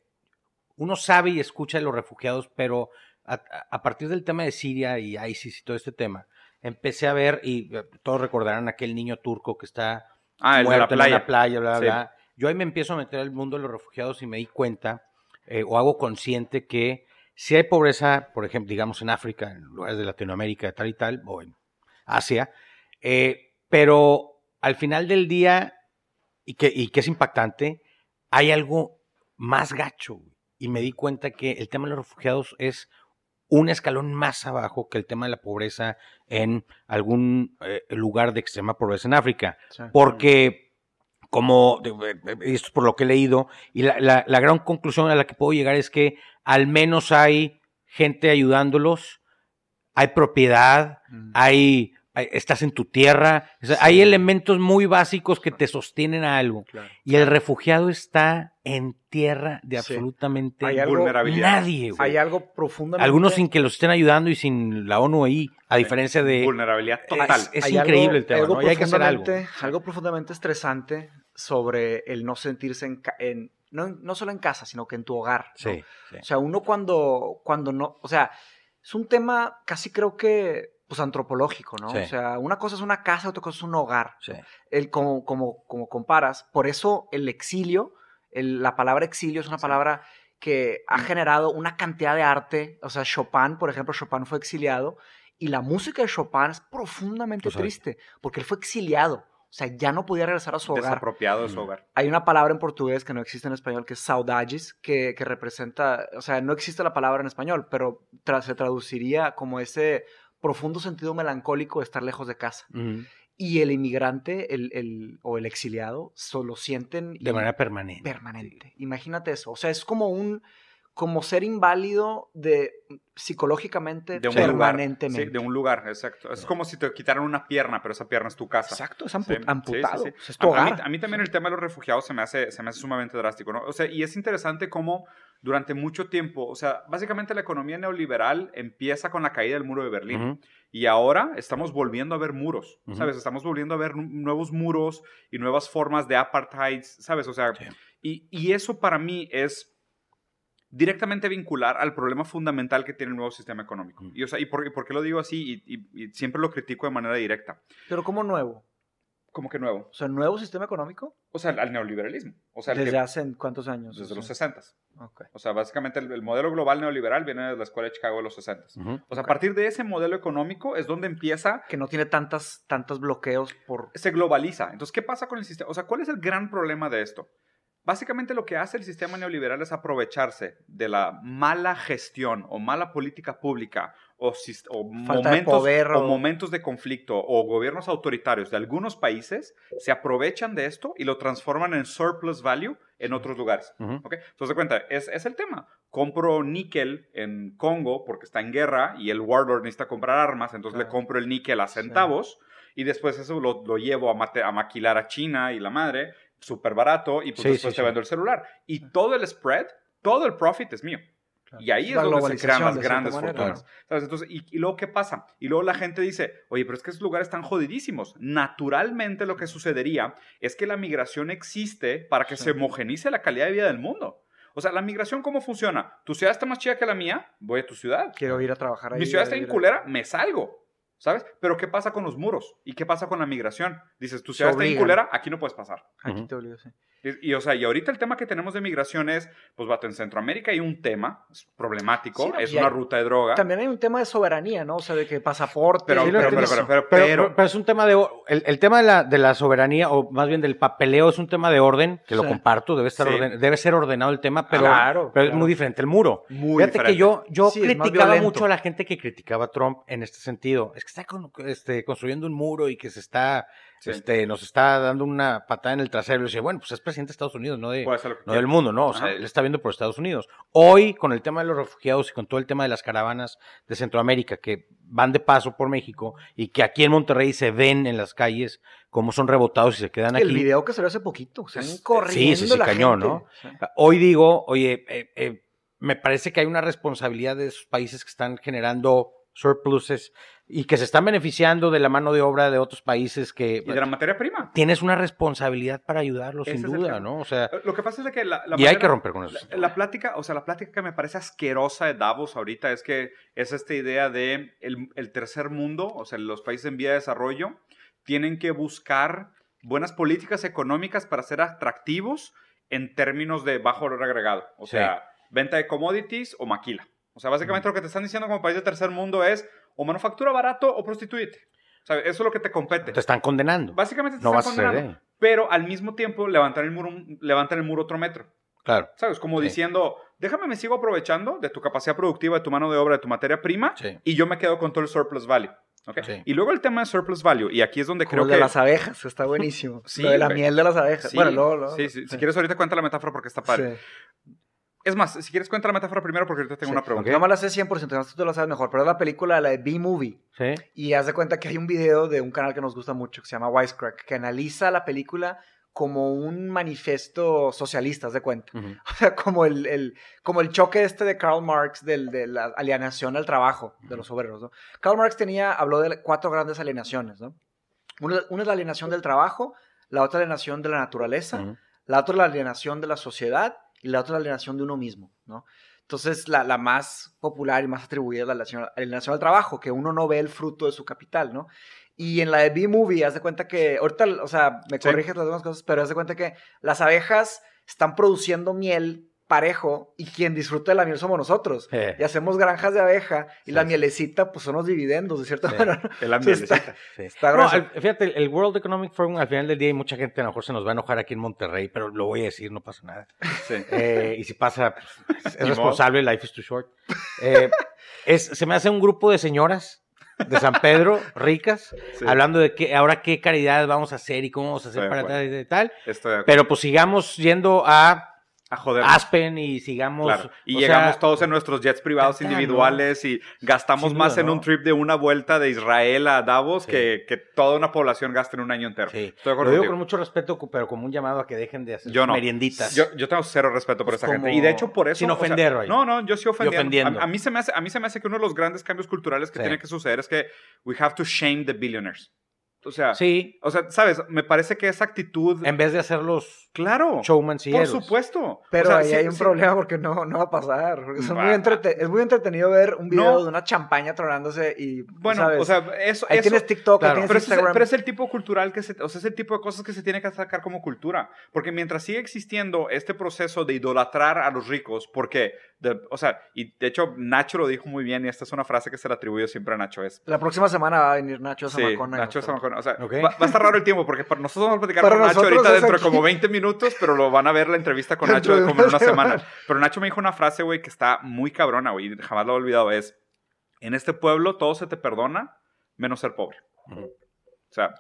uno sabe y escucha de los refugiados, pero a, partir del tema de Siria y ISIS y todo este tema, empecé a ver, y eh, todos recordarán aquel niño turco que está ah, el de la muerto en playa. una playa, bla, bla, Sí. bla. Yo ahí me empiezo a meter al mundo de los refugiados y me di cuenta, eh, o hago consciente que si hay pobreza, por ejemplo, digamos en África, en lugares de Latinoamérica, tal y tal, o en Asia, eh, pero al final del día, y que, y que es impactante, hay algo más gacho. Y me di cuenta que el tema de los refugiados es un escalón más abajo que el tema de la pobreza en algún eh, lugar de extrema pobreza en África. Porque, como, esto es por lo que he leído, y la, la- la gran conclusión a la que puedo llegar es que al menos hay gente ayudándolos, hay propiedad, Mm. hay- estás en tu tierra, o sea, hay elementos muy básicos que te sostienen a algo. Claro. Y el refugiado está en tierra de Sí. absolutamente Hay algo- Vulnerabilidad. nadie. güey. Hay algo profundamente... Algunos sin que los estén ayudando y sin la ONU ahí, a diferencia de... Vulnerabilidad total. Es- es hay increíble el tema, algo ¿no? Y hay que hacer algo. profundamente- Algo profundamente estresante sobre el no sentirse en, ca- en- no, no solo en casa, sino que en tu hogar. ¿no? Sí, sí. O sea, uno cuando, cuando no, o sea, es un tema casi creo que, pues antropológico, ¿no? Sí. O sea, una cosa es una casa, otra cosa es un hogar. sí. El, como, como, como comparas, por eso el exilio, el- la palabra exilio es una palabra que ha generado una cantidad de arte. O sea, Chopin, por ejemplo, Chopin fue exiliado y la música de Chopin es profundamente sabía. triste porque él fue exiliado. O sea, ya no podía regresar a su hogar. Desapropiado de su Mm. hogar. Hay una palabra en portugués que no existe en español, que es saudades, que, que representa, o sea, no existe la palabra en español, pero tra- se traduciría como ese profundo sentido melancólico de estar lejos de casa. Y el inmigrante el, el- o el exiliado solo sienten De manera permanente. permanente. Imagínate eso. O sea, es como un como ser inválido de psicológicamente De un lugar. permanentemente. Sí, de un lugar, exacto. Es como si te quitaran una pierna, pero esa pierna es tu casa. Exacto, es ampu- Sí, amputado. sí, es tu A, a mí, hogar. a mí también el tema de los refugiados se me hace, se me hace sumamente drástico, ¿no? O sea, y es interesante cómo durante mucho tiempo, o sea, básicamente la economía neoliberal empieza con la caída del muro de Berlín. Ujú. Y ahora estamos volviendo a ver muros, Ujú. ¿sabes? Estamos volviendo a ver nu- nuevos muros y nuevas formas de apartheid, ¿sabes? O sea, Sí. y, y eso para mí es directamente vincular al problema fundamental que tiene el nuevo sistema económico. Ujú. Y, o sea, ¿y por, y por qué lo digo así? Y, y- y siempre lo critico de manera directa. Pero como nuevo. Como que nuevo. O sea, nuevo sistema económico. O sea, al neoliberalismo. O sea, el ¿Desde que- hace cuántos años? desde O los sea, 60. ok. O sea, básicamente el, el modelo global neoliberal viene de la escuela de Chicago de los 60. Ujú. O sea, a partir de ese modelo económico es donde empieza Que no tiene tantas, tantos bloqueos por... se globaliza. Entonces, ¿qué pasa con el sistema? O sea, ¿cuál es el gran problema de esto? Básicamente lo que hace el sistema neoliberal es aprovecharse de la mala gestión o mala política pública o, o Falta de momentos, poder o o- momentos de conflicto o gobiernos autoritarios de algunos países, se aprovechan de esto y lo transforman en surplus value en otros lugares. Ujú. ¿ok? Entonces, de cuenta, es, es el tema. Compro níquel en Congo porque está en guerra y el warlord necesita comprar armas, entonces le Claro. compro el níquel a centavos y después eso lo, lo llevo a, mate- a maquilar a China y la madre, súper barato, y pues Sí, después sí, te vendo el celular. Y todo el spread, todo el profit es mío. Y ahí es donde se crean las grandes fortunas. ¿Sabes? Entonces, y, y luego, ¿qué pasa? Y luego la gente dice, oye, pero es que esos lugares están jodidísimos. Naturalmente lo que sucedería es que la migración existe para que Sí. se homogenice la calidad de vida del mundo. O sea, la migración, ¿cómo funciona? Tu ciudad está más chida que la mía, voy a tu ciudad. Quiero ir a trabajar ahí. Mi ciudad está en culera, me salgo. ¿Sabes? Pero ¿qué pasa con los muros? ¿Y qué pasa con la migración? Dices, tu Se ciudad está en culera, aquí no puedes pasar. Aquí te obligo, sí. Y, y, o sea, y ahorita el tema que tenemos de migración es, pues, vato, en Centroamérica hay un tema es problemático, Sí, no, es una hay- ruta de droga. También hay un tema de soberanía, ¿no? O sea, de que pasaporte. Pero, Sí, pero, pero, pero, pero, Pero, pero- pero- pero es un tema de... El, el tema de la, de la soberanía, o más bien del papeleo, es un tema de orden, que lo comparto, debe, estar Sí. orden- debe ser ordenado el tema, pero, Claro, pero es muy diferente el muro. muy Fíjate diferente. que yo, yo criticaba mucho a la gente que criticaba a Trump en este sentido. Es que está con- este, construyendo un muro y que se está, Sí. este, nos está dando una patada en el trasero. Y decía, bueno, pues es presidente de Estados Unidos, no de, no del mundo, ¿no? O sea, él está viendo por Estados Unidos. Hoy, con el tema de los refugiados y con todo el tema de las caravanas de Centroamérica que van de paso por México y que aquí en Monterrey se ven en las calles cómo son rebotados y se quedan El aquí. video que salió hace poquito, o sea, Es- corriendo sí, sí, la cañón, gente. ¿no? Sí. Hoy digo, oye, eh, eh, me parece que hay una responsabilidad de esos países que están generando surpluses y que se están beneficiando de la mano de obra de otros países que Y de la materia prima. tienes una responsabilidad para ayudarlos, Ese sin duda. ¿no? O sea, Lo que pasa es que la, la y hay que romper con eso. La, la plática, o sea, la plática que me parece asquerosa de Davos ahorita es que es esta idea de el, el tercer mundo, o sea, los países en vía de desarrollo, tienen que buscar buenas políticas económicas para ser atractivos en términos de bajo valor agregado. O Sí. sea, venta de commodities o maquila. O sea, básicamente lo que te están diciendo como país de tercer mundo es o manufactura barato o prostituyete. O sea, eso es lo que te compete. Te están condenando. Básicamente te No están ser condenando. de- Pero al mismo tiempo levantan el muro, levantan el muro otro metro. Claro. ¿Sabes? Como Sí. diciendo, déjame, me sigo aprovechando de tu capacidad productiva, de tu mano de obra, de tu materia prima, Sí. y yo me quedo con todo el surplus value. ¿ok? Sí. Y luego el tema de surplus value, y aquí es donde Como creo el de que... las abejas, está buenísimo. Sí, Lo de la miel de las abejas. Sí, bueno, luego, luego. sí, sí. Si quieres ahorita cuenta la metáfora porque está padre. Es más, si quieres cuenta la metáfora primero porque ahorita tengo Sí. una pregunta. No me la sé 100%, además tú te lo sabes mejor, pero es la película, la de B-Movie. Sí. Y haz de cuenta que hay un video de un canal que nos gusta mucho que se llama Wisecrack, que analiza la película como un manifiesto socialista, haz de cuenta. O sea, como el, el- como el choque este de Karl Marx del- de la alienación al trabajo de los obreros, ¿no? Karl Marx tenía, habló de cuatro grandes alienaciones, ¿no? Una, una es la alienación del trabajo, la otra alienación de la naturaleza, la otra es la alienación de la sociedad y la otra es la alienación de uno mismo, ¿no? Entonces, la, la más popular y más atribuida es la alienación, alienación al trabajo, que uno no ve el fruto de su capital, ¿no? Y en la de B-Movie, haz de cuenta que, ahorita, o sea, me Sí. corriges las demás cosas, pero haz de cuenta que las abejas están produciendo miel parejo y quien disfruta de la miel somos nosotros. Eh. Y hacemos granjas de abeja y Sí, la mielecita, pues son los dividendos, de cierta Sí. manera. El Sí, ambiente. está- Sí. Está No, al- fíjate, el- World Economic Forum al final del día hay mucha gente a lo mejor se nos va a enojar aquí en Monterrey, pero lo voy a decir, no pasa nada. Eh, y si pasa, pues, es responsable, life is too short. Eh, es, se me hace un grupo de señoras de San Pedro, ricas, Sí. hablando de que ahora qué caridad vamos a hacer y cómo vamos a hacer Estoy para tal y tal. Estoy de acuerdo. Pero pues sigamos yendo a A joder. Aspen y sigamos. Claro. Y o llegamos sea, todos en nuestros jets privados individuales y gastamos Sin más duda, en ¿no? un trip de una vuelta de Israel a Davos Sí. que, que toda una población gasta en un año entero. Sí. Estoy Lo digo con mucho respeto, pero como un llamado a que dejen de hacer Yo no. merienditas. Yo, yo tengo cero respeto por Pues esa gente. Y de hecho, por eso. Sin o sea, ofender, no, no, yo sí ofendiendo. ofendiendo. A, a mí se me hace, a mí se me hace que uno de los grandes cambios culturales que Sí. tiene que suceder es que we have to shame the billionaires. O sea, Sí, o sea, sabes, me parece que esa actitud. en vez de hacerlos claro. showmans y Por supuesto. Pero O sea, ahí sí- hay un sí- problema porque no, no va a pasar. muy entrete- es muy entretenido ver un video No. de una champaña tronándose y. Bueno, ¿sabes? o sea, eso. ahí eso- tienes TikTok, claro. ahí tienes Pero es, Instagram. pero es el tipo cultural que se, o sea, es el tipo de cosas que se tiene que sacar como cultura. Porque mientras sigue existiendo este proceso de idolatrar a los ricos, porque, de- o sea, y de hecho Nacho lo dijo muy bien, y esta es una frase que se le atribuye siempre a Nacho, es... La próxima semana va a venir Nacho Sí, Zamacona. y Nacho Zamacona. O sea, Ok. va, va a estar raro el tiempo porque para nosotros vamos a platicar Para con Nacho ahorita dentro de aquí. como 20 minutos, pero lo van a ver la entrevista con Nacho de como en una semana. Pero Nacho me dijo una frase, güey, que está muy cabrona, güey, jamás lo he olvidado. Es, en este pueblo todo se te perdona, menos ser pobre. Ujú. O sea,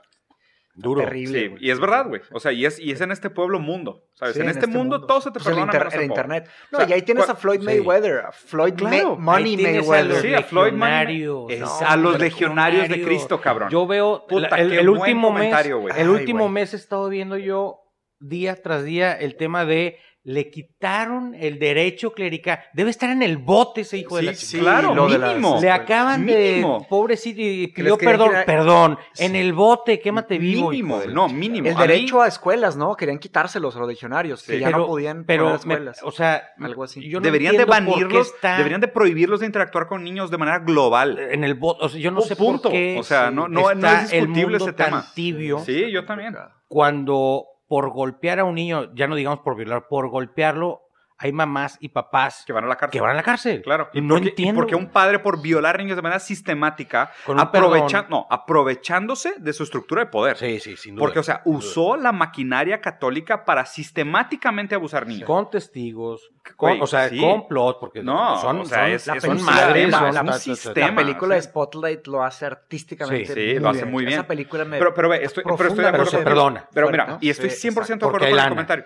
Duro. Terrible. Sí, y es verdad, güey. O sea, y es, y es en este pueblo mundo, ¿sabes? Sí, en, este mundo, todo se te Pues el, perdona inter- menos el pobre. internet. No, O sea, y ahí tienes a Floyd sí. Mayweather, a Floyd Claro. Ma- Money a Mayweather. Sí, a Floyd Money- ¿no? a los legionarios de. Cristo, cabrón. Yo veo Puta, la- el, qué el buen último mes, comentario, güey. el último mes he estado viendo yo día tras día el tema de le quitaron el derecho clerical. Debe estar en el bote ese hijo de Sí, la sí, chingada. claro, lo de las- mínimo. Le acaban Mínimo. de pobrecito y pidió perdón, quitar- perdón, Sí. en el bote, quémate vivo. Mínimo, hijo no, mínimo. El A mí- derecho a escuelas, ¿no? Querían quitárselos a los legionarios, que Sí. ya no podían pero poner me- escuelas. o sea, Algo así. yo no deberían de entiendo por qué banirlos, está deberían de prohibirlos de interactuar con niños de manera global. en el bote, o sea, yo no Oh, sé punto. por qué O sea, no- no- no está es discutible el mundo ese tan tema. tibio Sí, yo también. cuando por golpear a un niño, ya no digamos por violar, por golpearlo, hay mamás y papás Que van a la cárcel. que van a la cárcel. Claro. Y no porque, entiendo. porque un padre por violar niños de manera sistemática, aprovecha- no, aprovechándose de su estructura de poder. Sí, sí, sin duda. Porque, o sea, sin duda. usó la maquinaria católica para sistemáticamente abusar niños. Con testigos, con, o sea, sí. complot, porque No, son, o sea, son- es- la es son madres, sistema, son es un sistema. La película de Spotlight lo hace artísticamente. Sí, sí, lo hace muy bien. Esa película me. Pero, pero ve, estoy, pero estoy de acuerdo se contigo. perdona. Pero mira, y estoy Sí, 100% de acuerdo con el comentario.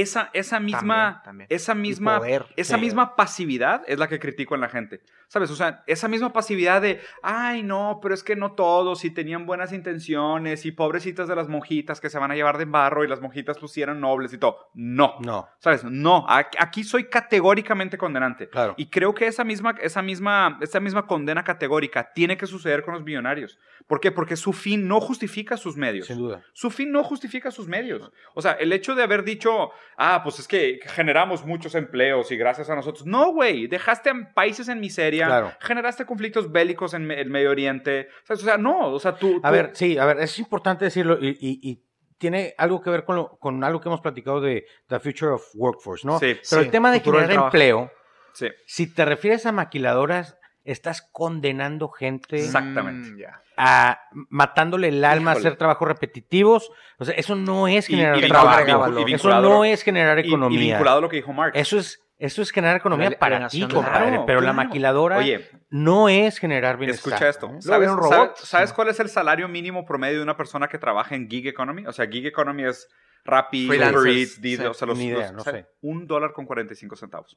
Esa, esa misma, También, también. esa misma, poder. esa Sí. misma pasividad es la que critico en la gente. ¿Sabes? O sea, esa misma pasividad de, ay, no, pero es que no todos, y tenían buenas intenciones, y pobrecitas de las monjitas que se van a llevar de barro, y las monjitas pusieron nobles y todo. No. No, ¿Sabes? No. Aquí soy categóricamente condenante. claro. Y creo que esa misma, esa, misma, esa misma condena categórica tiene que suceder con los billonarios. ¿Por qué? Porque su fin no justifica sus medios. sin duda. Su fin no justifica sus medios. O sea, el hecho de haber dicho, ah, pues es que generamos muchos empleos y gracias a nosotros. No, güey, dejaste a países en miseria, Claro. generaste conflictos bélicos en el Medio Oriente. O sea, no, o sea, tú... A tú- ver, sí, a ver, es importante decirlo y, y- y tiene algo que ver con, lo- con algo que hemos platicado de The Future of Workforce, ¿no? Sí, Pero sí, el tema de futuro generar empleo, Sí, si te refieres a maquiladoras, estás condenando gente Exactamente. Mm, a matándole el alma a Híjole. hacer trabajos repetitivos. O sea, eso no es generar y trabajo. y eso no es generar economía. Y, vinculado a lo que dijo Marx. Eso es, eso es generar economía La- para ti, compadre. Claro, pero la maquiladora Oye, no es generar bienestar. escucha esto. ¿no? ¿Sabes, un sabes- robot? sabes No. cuál es el salario mínimo promedio de una persona que trabaja en gig economy? O sea, gig economy es Rappi, Uber Eats, Didi, sí. o sea, los, idea, los- no o sea, sé. Un dólar con 45 centavos.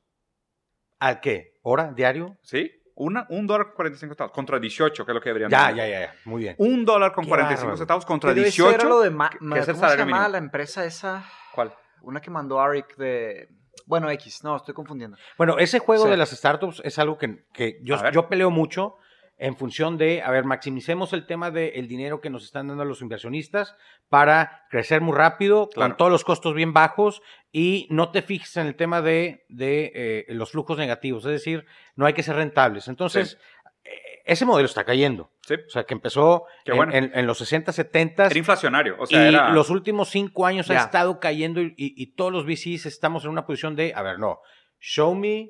¿Al qué? ¿Hora? ¿Diario? ¿Sí? Una, un dólar con 45 centavos. Contra 18, que es lo que deberían Ya, tener. ya, ya, ya. Muy bien. Un dólar con Qué 45 bárbaro. centavos contra Pero eso 18. era lo de ma- que- es el ¿Cómo se salario llamaba mínimo. la empresa esa? ¿Cuál? Una que mandó Arik de. Bueno, X. No, estoy confundiendo. Bueno, ese juego Sí. de las startups es algo que, que yo, yo peleo mucho en función de, a ver, maximicemos el tema del dinero que nos están dando los inversionistas para crecer muy rápido, Claro. con todos los costos bien bajos y no te fijes en el tema de, de, eh, los flujos negativos, es decir, no hay que ser rentables. Entonces, eh, ese modelo está cayendo. Sí. O sea, que empezó en, bueno. en- en los 60, 70 Era inflacionario. O sea, y era. los últimos cinco años ha estado cayendo y, y- y todos los VCs estamos en una posición de, a ver, no, show me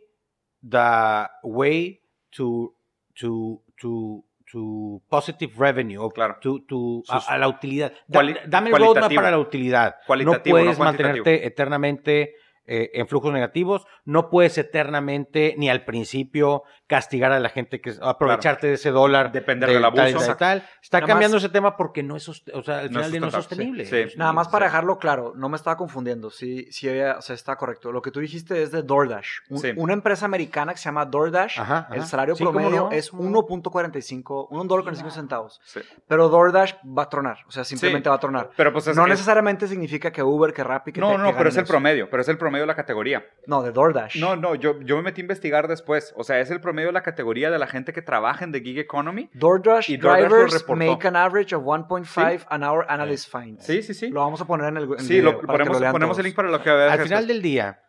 the way to, to, to, to positive revenue, o Claro. to, to- Sus- a, a la utilidad. Da- dame el roadmap para la utilidad. No puedes mantenerte eternamente eh, en flujos negativos, no puedes eternamente ni al principio castigar a la gente que aprovecharte de ese dólar. Depender de del abuso. tal tal. Está Nada cambiando más- ese tema porque no es, o sea, al No es final no es sostenible. sí. Nada más para Sí. dejarlo claro, no me estaba confundiendo. Sí, sí, había- o sea, está correcto. Lo que tú dijiste es de DoorDash. Un- Sí. Una empresa americana que se llama DoorDash. Ajá, El salario promedio no, es cómo no. 1.45, 1 dólar 45 centavos. Sí. Pero DoorDash va a tronar, o sea, simplemente Sí. va a tronar. Pero pues es no que- necesariamente significa que Uber, que Rappi, que No, te- no, que pero es el eso. promedio. Pero es el promedio de la categoría. No, de DoorDash. No, no, yo, yo me metí a investigar después. O sea, es el promedio de la categoría de la gente que trabaja en The Gig Economy. DoorDash Y DoorDash drivers make an average of 1.5 an hour analyst finds. Sí, sí, sí. Lo vamos a poner en el, en Sí, video lo, para que ponemos, lean ponemos el link para lo que veas. Al final del día,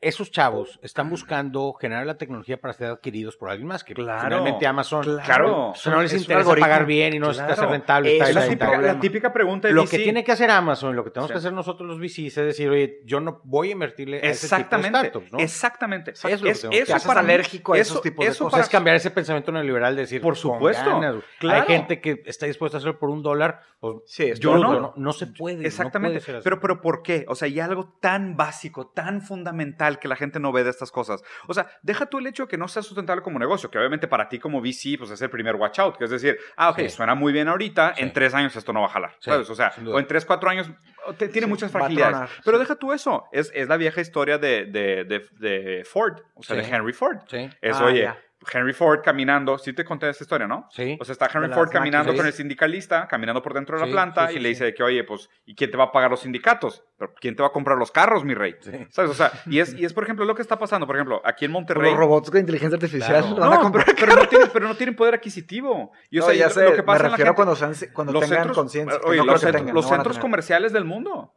esos chavos están buscando generar la tecnología para ser adquiridos por alguien más, que Claro. finalmente Amazon Claro. no les interesa pagar bien y no necesita Claro. ser rentable. Es la típica, la típica pregunta de Lo VC. que tiene que hacer Amazon, lo que tenemos Sí. que hacer nosotros los VCs es decir, oye, yo no voy a invertirle a ese tipo de Exactamente, startups, ¿no? exactamente. Eso es lo que Es- que eso para alérgico a esos eso- tipos de sea, para- es cambiar ese pensamiento neoliberal de decir, Por supuesto, ganas, claro. Hay gente que está dispuesta a hacerlo por un dólar, pues Sí, Yo no. no. No se puede. Exactamente. puede pero, pero ¿por qué? O sea, hay algo tan básico, tan fundamental que la gente no ve de estas cosas. O sea, deja tú el hecho de que no sea sustentable como negocio, que obviamente para ti como VC, pues es el primer watch out, que es decir, ah, ok, Sí. suena muy bien ahorita, Sí. en tres años esto no va a jalar. Sí, ¿sabes? O sea, o en tres, cuatro años te- tiene muchas fragilidades. pero deja tú eso. Es, es la vieja historia de, de, de, de Ford, o sea, de Henry Ford. Sí, Es, Ah, oye, ya. Henry Ford caminando, sí te conté esta historia, ¿no? sí. O sea, está Henry Ford caminando con el sindicalista, caminando por dentro de la Sí, planta sí, sí, y le dice que, oye, pues, ¿y quién te va a pagar los sindicatos? ¿Pero ¿Quién te va a comprar los carros, mi rey? Sí. ¿Sabes? O sea, y es, y es, por ejemplo, lo que está pasando. Por ejemplo, aquí en Monterrey. Los robots con inteligencia artificial Claro. van No, a comprar. pero, no tienen, pero no tienen poder adquisitivo. Y, o No, sea, ya lo- sé, lo que pasa me en la refiero gente- cuando, sean, cuando tengan centros- conciencia. no los creo que centros, tengan, los no centros comerciales del mundo.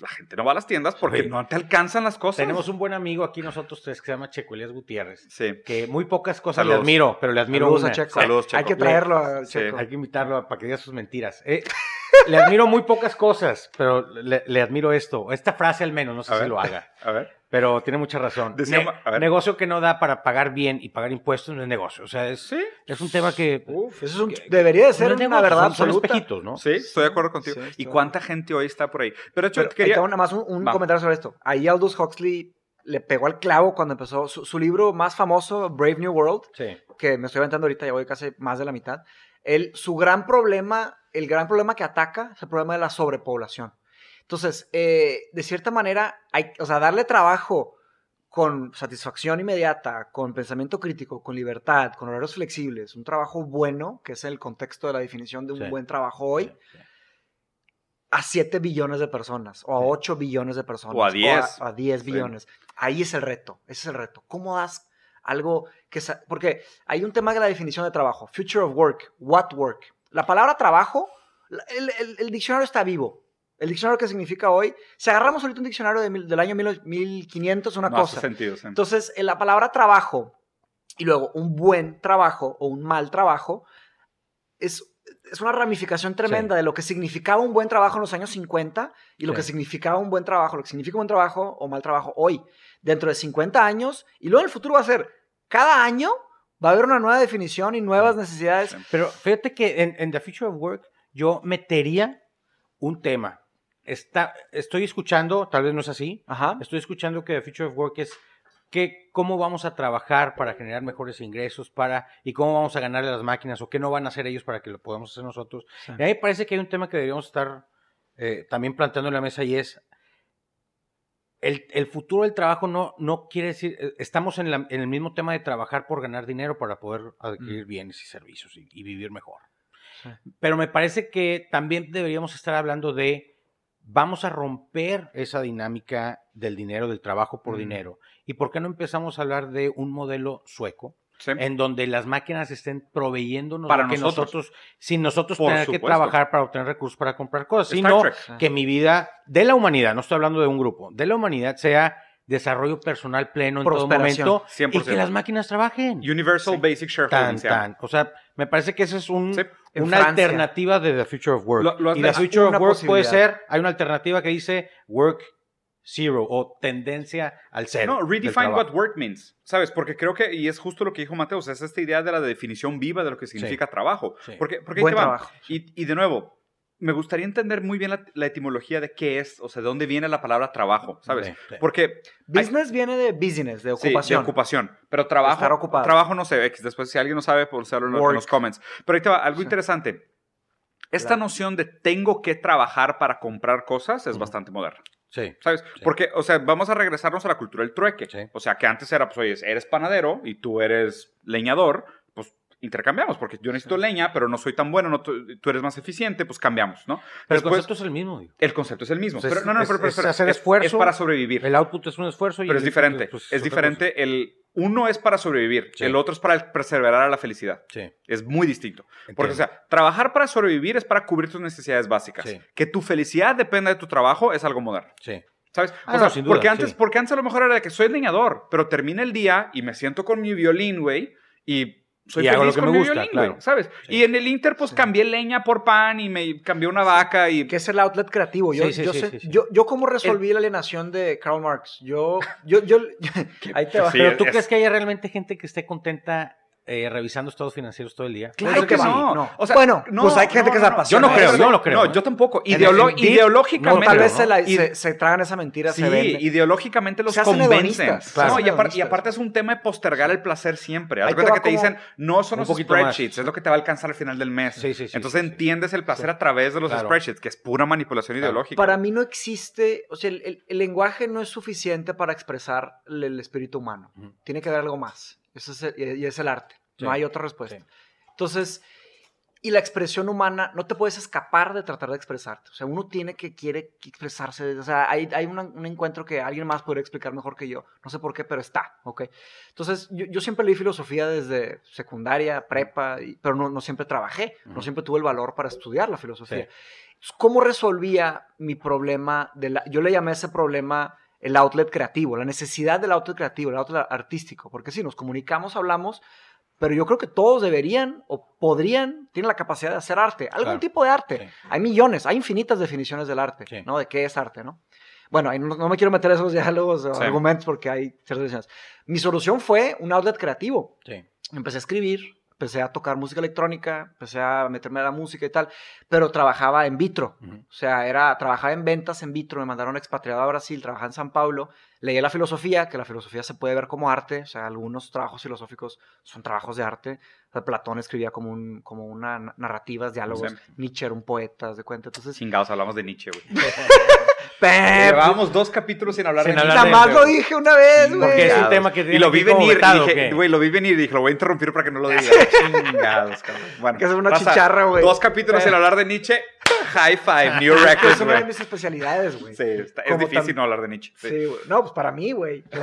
La gente no va a las tiendas porque no te alcanzan las cosas. Tenemos un buen amigo aquí nosotros tres que se llama Checo Elías Gutiérrez, Sí. que muy pocas cosas le admiro, pero le admiro Saludos una. a Checo. Saludos, Hay Checo. que traerlo a Sí. Checo. Hay que invitarlo para que diga sus mentiras. Eh, le admiro muy pocas cosas, pero le, le admiro esto. Esta frase al menos, no sé A si ver. lo haga. A ver. Pero tiene mucha razón. Decía Ne- negocio que no da para pagar bien y pagar impuestos no es negocio. O sea, es, Sí. es un tema que... Uf, eso es un- debería de ser no una verdad son, son absoluta. espejitos, ¿no? Sí, estoy de acuerdo contigo. Sí, ¿Y cuánta gente hoy está por ahí? Pero de hecho, Pero, quería... nada más un, un comentario sobre esto. Ahí Aldous Huxley le pegó al clavo cuando empezó su, su libro más famoso, Brave New World, Sí. que me estoy aventando ahorita, ya voy casi más de la mitad. Él, su gran problema, el gran problema que ataca es el problema de la sobrepoblación. Entonces, eh, de cierta manera, hay, o sea, darle trabajo con satisfacción inmediata, con pensamiento crítico, con libertad, con horarios flexibles, un trabajo bueno, que es el contexto de la definición de un Sí. buen trabajo hoy, Sí, sí. a 7 billones de personas, o a Sí. 8 billones de personas, O a 10. a, a 10 Sí. billones. Ahí es el reto, ese es el reto. ¿Cómo das algo que... Porque hay un tema de la definición de trabajo, future of work, what work. La palabra trabajo, la- el, el- el diccionario está vivo. El diccionario que significa hoy, si agarramos ahorita un diccionario de mil- del año mil- 1500, una no hace cosa. sentido. sí. Entonces, en la palabra trabajo y luego un buen trabajo o un mal trabajo es, es una ramificación tremenda Sí. de lo que significaba un buen trabajo en los años 50 y lo Sí. que significaba un buen trabajo, lo que significa un buen trabajo o mal trabajo hoy, dentro de 50 años y luego en el futuro va a ser, cada año va a haber una nueva definición y nuevas necesidades. Sí. Pero fíjate que en, en The Future of Work yo metería un tema. Está, estoy escuchando, tal vez no es así, Ajá. estoy escuchando que The Future of Work es que cómo vamos a trabajar para generar mejores ingresos para y cómo vamos a ganarle a las máquinas o qué no van a hacer ellos para que lo podamos hacer nosotros. Sí. Y a mí me parece que hay un tema que deberíamos estar eh, también planteando en la mesa y es el, el futuro del trabajo no, no quiere decir, eh, estamos en, la- en el mismo tema de trabajar por ganar dinero para poder adquirir bienes y servicios y, y vivir mejor. Sí. Pero me parece que también deberíamos estar hablando de vamos a romper esa dinámica del dinero, del trabajo por Mm. dinero. ¿Y por qué no empezamos a hablar de un modelo sueco? Sí. en donde las máquinas estén proveyéndonos Para lo que nosotros. sin nosotros Por tener que trabajar para obtener recursos para comprar cosas, Star sino Trek. que mi vida de la humanidad, no estoy hablando de un grupo, de la humanidad sea desarrollo personal pleno en todo momento 100%. y que las máquinas trabajen. Universal Sí. Basic Shareholding. Tan. O sea, me parece que esa es un, Sí. En una Francia. alternativa de The Future of Work. Lo- lo has y The. Future of Work puede ser, hay una alternativa que dice Work Zero o tendencia al cero. No, redefine what work means, ¿sabes? Porque creo que, y es justo lo que dijo Mateo, o sea, es esta idea de la definición viva de lo que significa trabajo. Sí. Porque, porque ahí te va. trabajo. Y, y de nuevo, me gustaría entender muy bien la, la etimología de qué es, o sea, de dónde viene la palabra trabajo, ¿sabes? Sí, sí. Porque Business viene de business, de Sí, ocupación. de ocupación. Pero trabajo, Estar ocupado. trabajo no sé, X. Después, si alguien no sabe, pues hacerlo en los- en los comments. Pero ahí te va, algo Sí. interesante. Esta Claro. noción de tengo que trabajar para comprar cosas es Ujú. bastante moderna. Sí. ¿Sabes? Sí. Porque, o sea, vamos a regresarnos a la cultura del trueque. Sí. O sea, que antes era, pues, oye, eres panadero y tú eres leñador, intercambiamos, porque yo necesito leña, pero no soy tan bueno, no, tú, tú eres más eficiente, pues cambiamos, ¿no? Pero el Después, concepto es el mismo. digo. el concepto es el mismo. Pero, es- no, no, es- pero, pero, es hacer es- esfuerzo. Es para sobrevivir. El output es un esfuerzo y pero el es diferente. pues, es diferente. El uno es para sobrevivir, Sí. el otro es para perseverar a la felicidad. Sí. Es muy distinto. Porque, o entiendo. sea, trabajar para sobrevivir es para cubrir tus necesidades básicas. Sí. Que tu felicidad dependa de tu trabajo es algo moderno. sí. ¿Sabes? Ah, o no, sea, sin duda, porque, antes, sí. porque antes a lo mejor era de que soy leñador, pero termina el día y me siento con mi violín, güey, y soy Y hago feliz lo que con me mi gusta, violín, claro. güey, ¿sabes? Sí. Y en el Inter, pues Sí. cambié leña por pan y me cambié una vaca y... que es el outlet creativo. Yo, Sí, sí, yo, sí, sé- sí, sí. yo, yo cómo resolví la alienación de Karl Marx. Yo, yo, yo, ahí te va. Sí, Pero tú es- crees que haya realmente gente que esté contenta eh, revisando estados financieros todo el día? Claro que que sí. no. no. O sea, bueno, no, pues hay gente no, que se apasiona. Yo no creo, yo no lo creo. No, yo tampoco. Ideolo- ideológicamente... No, tal vez ¿no? se, la- se, se tragan esa mentira, se Sí, venden. ideológicamente los Se hacen convencen. claro. No, se y, hacen apar- y aparte es un tema de postergar el placer siempre. Haz cuenta que te dicen, no son Un los poquito más. spreadsheets, es lo que te va a alcanzar al final del mes. Sí, sí, sí, Entonces sí, sí. entiendes el placer a través de los Claro. spreadsheets, que es pura manipulación Claro. ideológica. Para mí no existe, o sea, el, el- el lenguaje no es suficiente para expresar el, el espíritu humano. Tiene que haber algo más. Eso es el- y es el arte. Sí. No hay otra respuesta. Sí. Entonces, y la expresión humana, no te puedes escapar de tratar de expresarte. O sea, uno tiene que, quiere expresarse. O sea, hay, hay una- un encuentro que alguien más podría explicar mejor que yo. No sé por qué, pero está, ¿ok? Entonces, yo, yo siempre leí filosofía desde secundaria, prepa, y- pero no, no siempre trabajé. No siempre tuve el valor para estudiar la filosofía. Sí. Entonces, ¿Cómo resolvía mi problema? De la, yo le llamé ese problema el outlet creativo, la necesidad del outlet creativo, el outlet artístico. Porque si nos comunicamos, hablamos, pero yo creo que todos deberían o podrían, tienen la capacidad de hacer arte, algún Claro. tipo de arte. Sí. Hay millones, hay infinitas definiciones del arte, Sí. ¿no? De qué es arte, ¿no? Bueno, no, no me quiero meter esos diálogos o Sí. argumentos porque hay ciertas definiciones. Mi solución fue un outlet creativo. Sí. Empecé a escribir, empecé a tocar música electrónica, empecé a meterme a la música y tal, pero trabajaba en vitro. Ujú. O sea, era, trabajaba en ventas en vitro, me mandaron expatriado a Brasil, trabajaba en San Paulo, leí la filosofía, que la filosofía se puede ver como arte, o sea, algunos trabajos filosóficos son trabajos de arte. O sea, Platón escribía como, un, como una na- narrativas, diálogos, Sí. Nietzsche era un poeta, de cuenta. Entonces, Chingados, hablamos de Nietzsche, güey. Llevábamos dos capítulos sin hablar Sin de hablar Nietzsche. Nada más lo dije una vez, güey. Porque es un tema que Y tiene lo aquí vi venir, vetado, dije, ¿o qué? güey, lo vi venir y dije, lo voy a interrumpir para que no lo diga. Chingados, cabrón. Bueno, Que es una raza, chicharra, güey. Dos capítulos sin hablar de Nietzsche. High five, New Es Records, una de mis especialidades, güey. Sí, está- es difícil no hablar de Nietzsche. Sí. No, pues para mí, güey. Sí,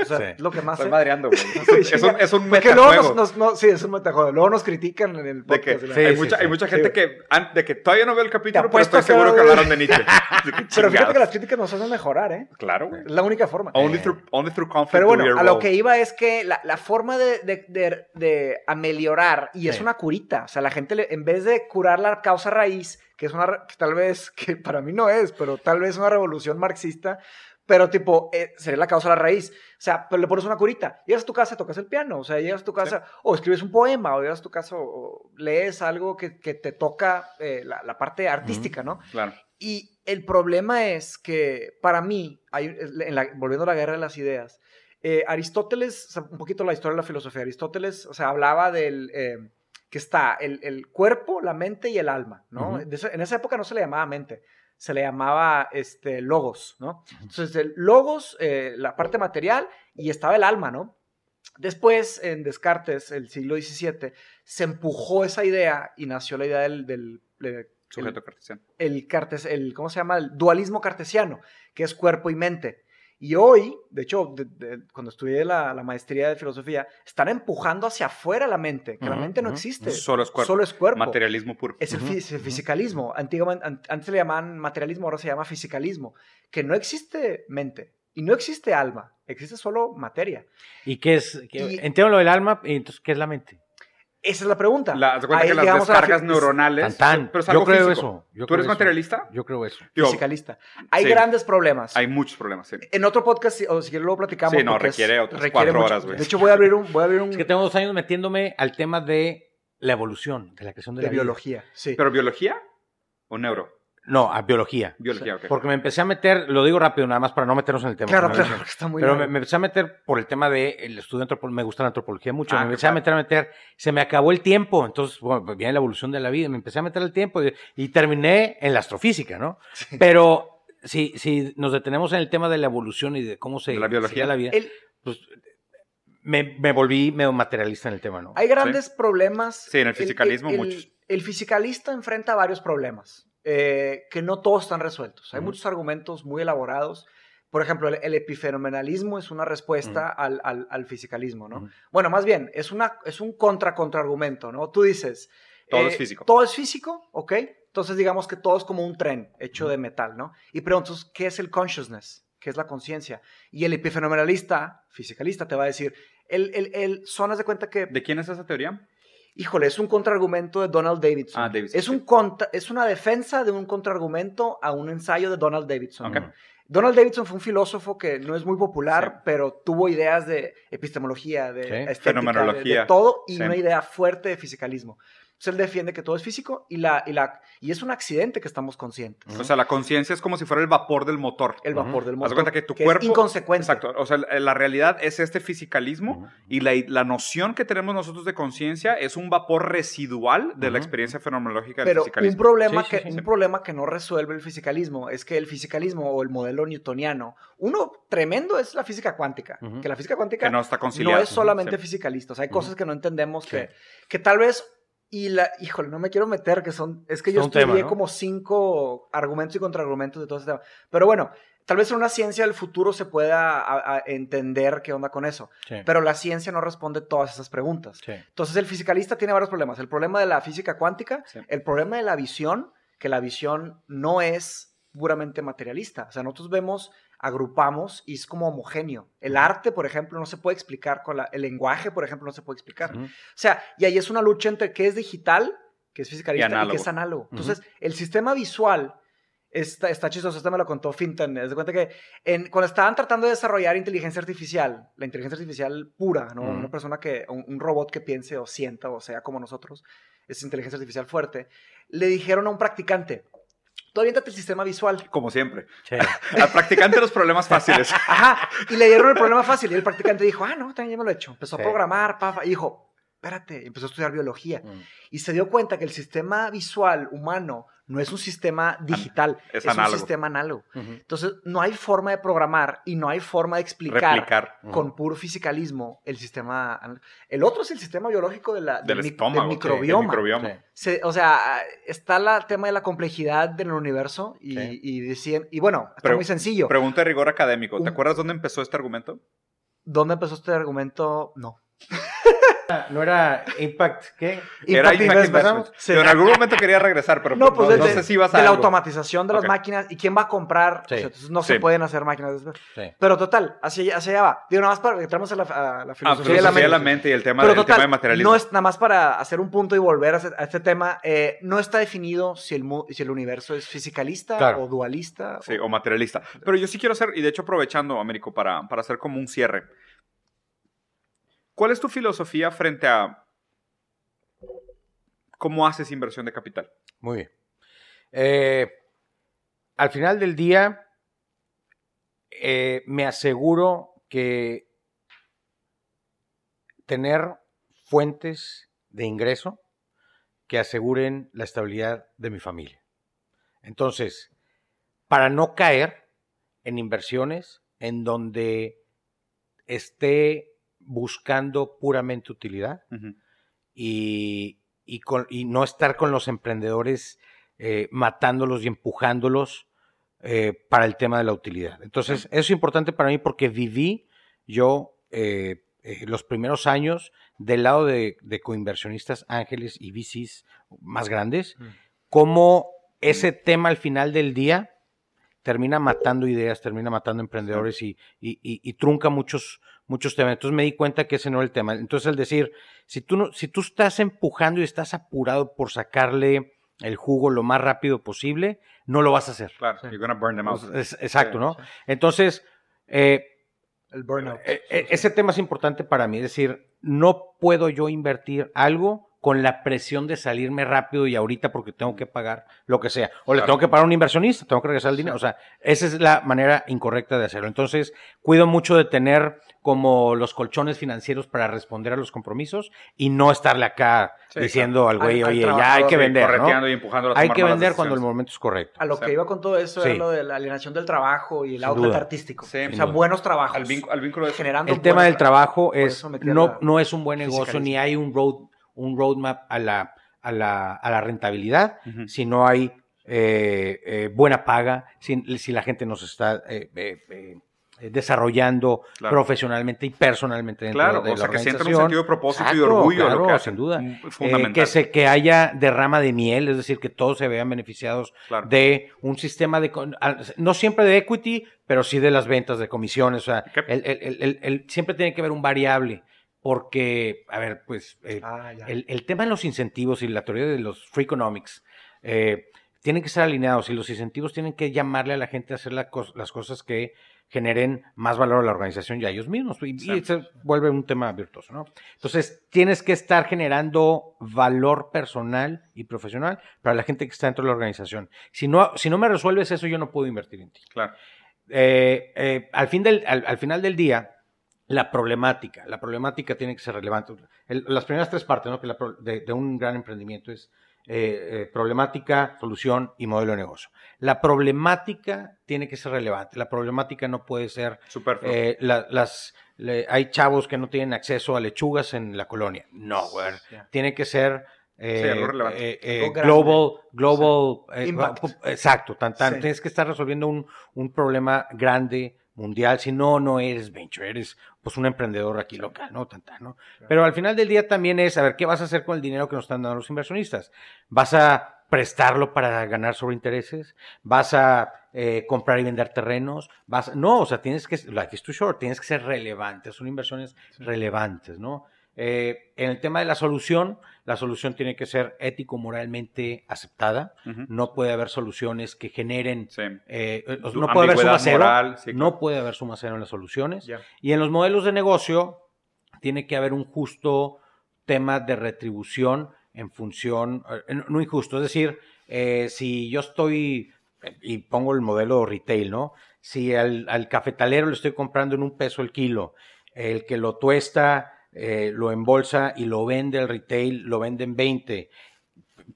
O sea, sí. lo que más Estoy madreando, güey. Es un, es un Porque luego nos, metajuego. nos- no, sí, es un metajuego. Luego nos critican en el De que podcast. Sí, hay, sí, mucha, sí. hay mucha gente que, de que todavía no veo el capítulo, pero estoy seguro que hablaron de Nietzsche. Pero fíjate que las críticas nos hacen mejorar, ¿eh? Claro, güey. Es la única forma. Only through, only through conflict Pero bueno, a lo que iba es que la, la forma de, de, de, de ameliorar, y es una curita, o sea, la gente, le- en vez de curar la causa raíz, que es una, que tal vez, que para mí no es, pero tal vez una revolución marxista, pero tipo, eh, sería la causa de la raíz. O sea, pero le pones una curita. Llegas a tu casa, tocas el piano, o sea, llegas a tu casa, o escribes un poema, o llegas a tu casa, o, lees algo que, que te toca eh, la, la parte artística, ¿no? Claro. Y el problema es que para mí, hay, en la- volviendo a la guerra de las ideas, eh, Aristóteles, un poquito la historia de la filosofía, Aristóteles, o sea, hablaba del eh, que está el, el cuerpo, la mente y el alma, ¿no? De esa- en esa época no se le llamaba mente, se le llamaba este, logos, ¿no? Entonces, el logos, eh, la parte material, y estaba el alma, ¿no? Después, en Descartes, el siglo XVII, se empujó esa idea y nació la idea del, del- de- Sujeto cartesiano. el, cartes, el ¿cómo se llama? El dualismo cartesiano, que es cuerpo y mente. Y hoy, de hecho, de- de- cuando estudié la, la maestría de filosofía, están empujando hacia afuera la mente, que la mente no existe. Solo es cuerpo. Solo es cuerpo. Materialismo puro. Es el, fisicalismo. Antiguamente, an- antes le llamaban materialismo, ahora se llama fisicalismo. Que no existe mente y no existe alma, existe solo materia. ¿Y qué es? qué- Y- entiendo lo del alma, y entonces, ¿qué es la mente? Esa es la pregunta. La, haz de cuenta Ahí que las la descargas fi- neuronales. Tan, tan. Pero es Yo creo físico. eso. yo ¿Tú creo eres eso. materialista? Yo creo eso. Digo, Fisicalista. Hay sí. grandes problemas. hay muchos problemas, sí. En otro podcast, o si quieres luego platicamos. Sí, no, requiere otras cuatro mucho. horas, güey. De hecho, voy a abrir un, voy a abrir un Es que tengo dos años metiéndome al tema de la evolución, de la creación de, de la vida. biología. Sí. ¿Pero biología o neuro? No, a biología. Biología, ok. Porque me empecé a meter, lo digo rápido, nada más para no meternos en el tema. claro, claro, está muy Pero largo. me, me empecé a meter por el tema del estudio de antropología, me gusta la antropología mucho, Ah, me empecé a meter, a meter, se me acabó el tiempo, entonces, bueno, pues viene la evolución de la vida, me empecé a meter el tiempo y, y terminé en la astrofísica, ¿no? Pero si, si nos detenemos en el tema de la evolución y de cómo se De la biología. la vida, El- pues me, me volví medio materialista en el tema, ¿no? hay grandes problemas. Sí, en el fisicalismo muchos. El fisicalista enfrenta varios problemas eh, que no todos están resueltos. Hay muchos argumentos muy elaborados. Por ejemplo, el, el epifenomenalismo es una respuesta al, al- al fisicalismo, ¿no? Bueno, más bien, es, una, es un contra-contraargumento, ¿no? Tú dices... Todo eh, es físico. Todo es físico, ¿ok? Entonces digamos que todo es como un tren hecho de metal, ¿no? Y preguntas, ¿qué es el consciousness? ¿Qué es la conciencia? Y el epifenomenalista, fisicalista, te va a decir, el, el, el, son, de cuenta que, ¿De quién es esa teoría? Híjole, es un contraargumento de Donald Davidson. Ah, Davidson, Es, sí. un contra, es una defensa de un contraargumento a un ensayo de Donald Davidson. Ok. Ujú. Donald Davidson fue un filósofo que no es muy popular, Sí. pero tuvo ideas de epistemología, de Sí. estética, Fenomenología. De, de todo y una idea fuerte de fisicalismo. Entonces él defiende que todo es físico y, la, y, la, y es un accidente que estamos conscientes. O sea, la conciencia es como si fuera el vapor del motor. El vapor del Haz motor. de cuenta que tu es cuerpo. inconsecuente. Exacto. O sea, la realidad es este fisicalismo y la, la noción que tenemos nosotros de conciencia es un vapor residual de la experiencia fenomenológica del Pero un fisicalismo. problema, Sí, sí, que, sí, un sí. problema que no resuelve el fisicalismo es que el fisicalismo o el modelo newtoniano, uno tremendo es la física cuántica, que la física cuántica que no está no es solamente fisicalista, o sea, hay cosas que no entendemos Sí. que, que tal vez, y la, híjole, no me quiero meter, que son, es que yo estudié tema, ¿no? como cinco argumentos y contraargumentos de todo este tema, pero bueno, tal vez en una ciencia del futuro se pueda a- a entender qué onda con eso, Sí. pero la ciencia no responde todas esas preguntas. Sí. Entonces el fisicalista tiene varios problemas. El problema de la física cuántica, Sí. el problema de la visión, que la visión no es puramente materialista. O sea, nosotros vemos agrupamos y es como homogéneo. El arte, por ejemplo, no se puede explicar con la, el lenguaje, por ejemplo, no se puede explicar. Ujú. O sea, y ahí es una lucha entre qué es digital, que es fisicalista, y, análogo. qué es análogo. Entonces, el sistema visual está, está chistoso. Esto me lo contó Fintan. De cuenta que en- cuando estaban tratando de desarrollar inteligencia artificial, la inteligencia artificial pura, ¿no? Una persona que, un, un robot que piense o sienta o sea como nosotros, es inteligencia artificial fuerte, le dijeron a un practicante, tú aviéntate el sistema visual. Como siempre. Sí. Al practicante los problemas fáciles. Ajá. Y le dieron el problema fácil. Y el practicante dijo, ah, no, también ya me lo he hecho. Empezó Sí. a programar, pa, pa, y dijo, espérate, empezó a estudiar biología. Mm. Y se dio cuenta que el sistema visual humano no es un sistema digital, es es, un sistema análogo. Entonces, no hay forma de programar y no hay forma de explicar con puro fisicalismo el sistema. El otro es el sistema biológico de la, Del estómago. del microbioma. del microbioma. Sí. Se- o sea, está la- el tema de la complejidad del universo y, Sí. y bueno, está Pero- muy sencillo. Pregunta de rigor académico. ¿Te Un- acuerdas dónde empezó este argumento? ¿Dónde empezó este argumento? No. ¿No era Impact qué? Era Impact Impact Investment. Sí. Pero en algún momento quería regresar, pero No, pues no, de, no sé si vas a de la automatización de las máquinas y quién va a comprar. Sí. O sea, entonces no Sí. se pueden hacer máquinas después. Sí. Pero total, hacia, hacia allá va. Digo, nada más para que entramos a la, a la Ah, filosofía, de la mente. mente y el tema, Pero el tema de materialismo. no es nada más para hacer un punto y volver a, este tema. eh, no está definido si el, si el universo es fisicalista Claro. o dualista. Sí, o materialista. Pero yo sí quiero hacer, y de hecho aprovechando, Américo, para, para hacer como un cierre. ¿Cuál es tu filosofía frente a cómo haces inversión de capital? Muy bien. Eh, al final del día, eh, me aseguro que tener fuentes de ingreso que aseguren la estabilidad de mi familia. Entonces, para no caer en inversiones en donde esté buscando puramente utilidad, y, y con- y no estar con los emprendedores eh, matándolos y empujándolos eh, para el tema de la utilidad. Entonces, eso es importante para mí porque viví yo eh, los primeros años del lado de, de coinversionistas ángeles y VCs más grandes, Mm. como ese tema al final del día termina matando ideas, termina matando emprendedores y, y- y- y trunca muchos, muchos temas. Entonces me di cuenta que ese no era el tema. Entonces el decir, si tú, no, si tú estás empujando y estás apurado por sacarle el jugo lo más rápido posible, no lo vas a hacer. Claro, you're gonna burn them out. Es- exacto, Sí, ¿no? sí. Entonces, eh, El burnout. eh, eh, ese tema es importante para mí, es decir, no puedo yo invertir algo con la presión de salirme rápido y ahorita porque tengo que pagar lo que sea. O le Claro. tengo que pagar a un inversionista, tengo que regresar el dinero. O sea, esa es la manera incorrecta de hacerlo. Entonces, cuido mucho de tener como los colchones financieros para responder a los compromisos y no estarle acá Sí, diciendo al güey, Al- al oye, ya hay que vender, correteando ¿no? y empujando a Hay que vender cuando el momento es correcto. A lo que iba con todo eso Sí. era lo de la alienación del trabajo y el Sin outlet duda. artístico. Sí, o sea, duda. buenos trabajos. Al, vínculo, al vínculo de eso. generando El tema del trabajo es no, la no es un buen negocio ni hay un road un roadmap a la a la, a la rentabilidad si no hay eh, eh, buena paga si, si la gente nos está eh, eh, eh, desarrollando Claro. profesionalmente y personalmente dentro Claro, de o sea, la que sientan un sentido de propósito y de orgullo a lo claro, que hacen. sin duda. Mm, Eh, Fundamental. que se que haya derrama de miel, es decir, que todos se vean beneficiados de un sistema de, no siempre de equity, pero sí de las ventas, de comisiones. O sea, Ok. el- el- el- el- el- siempre tiene que haber un variable, porque, a ver, pues, eh, Ah, el, el tema de los incentivos y la teoría de los free economics eh, tienen que estar alineados y los incentivos tienen que llamarle a la gente a hacer la cos- las cosas que generen más valor a la organización y a ellos mismos. Y, se vuelve un tema virtuoso, ¿no? Entonces, tienes que estar generando valor personal y profesional para la gente que está dentro de la organización. Si no, si no me resuelves eso, yo no puedo invertir en ti. Claro. Eh, eh, al, fin del, al, al final del día, la problemática, la problemática tiene que ser relevante. El- las primeras tres partes ¿no? que la de, de un gran emprendimiento es eh, eh, problemática, solución y modelo de negocio. La problemática tiene que ser relevante. La problemática no puede ser eh, la- las le- hay chavos que no tienen acceso a lechugas en la colonia. No, güey. Tiene que ser eh, Sí, eh, eh, global, global, exacto, tan, tan- Sí. tienes que estar resolviendo un, un problema grande, mundial, si no, no eres venture, eres pues un emprendedor aquí local, ¿no? Tan, tan, ¿no? Pero al final del día también es, a ver, ¿qué vas a hacer con el dinero que nos están dando los inversionistas? ¿Vas a prestarlo para ganar sobre intereses? ¿Vas a eh, comprar y vender terrenos. Vas, no, o sea, tienes que, life is too short, tienes que ser relevante, son inversiones relevantes, ¿no? Eh, en el tema de la solución, la solución tiene que ser ético-moralmente aceptada. No puede haber soluciones que generen. Sí. eh, eh, Su no puede haber suma cero. moral, No puede haber suma cero en las soluciones. Y en los modelos de negocio, tiene que haber un justo tema de retribución en función, eh, no no injusto, es decir, eh, si yo estoy, y pongo el modelo retail, ¿no? Si al, al cafetalero le estoy comprando en un peso el kilo, el que lo tuesta, eh, lo embolsa y lo vende al retail, lo vende en 20,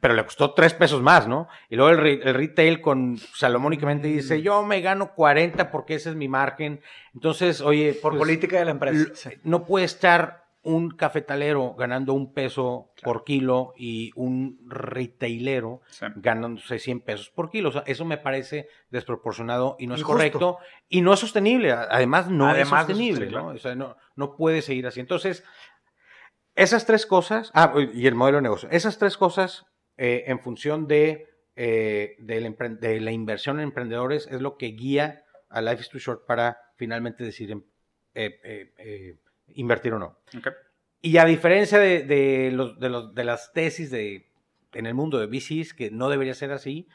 pero le costó tres pesos más, ¿no? Y luego el, re- el retail con salomónicamente dice, yo me gano 40 porque ese es mi margen. Entonces, oye, Por pues, política de la empresa. No puede estar un cafetalero ganando un peso por kilo y un retailero Sí. ganándose 100 pesos por kilo. O sea, eso me parece desproporcionado y no es correcto y no es sostenible. Además, no Además, es sostenible. ¿no? O sea, no, no puede seguir así. Entonces, esas tres cosas, ah, y el modelo de negocio, esas tres cosas eh, en función de, eh, empre- de la inversión en emprendedores es lo que guía a Life is Too Short para finalmente decidir em- eh, eh, eh, invertir o no. Y a diferencia de, de los, de, los- de las tesis de, en el mundo de VCs, que no debería ser así,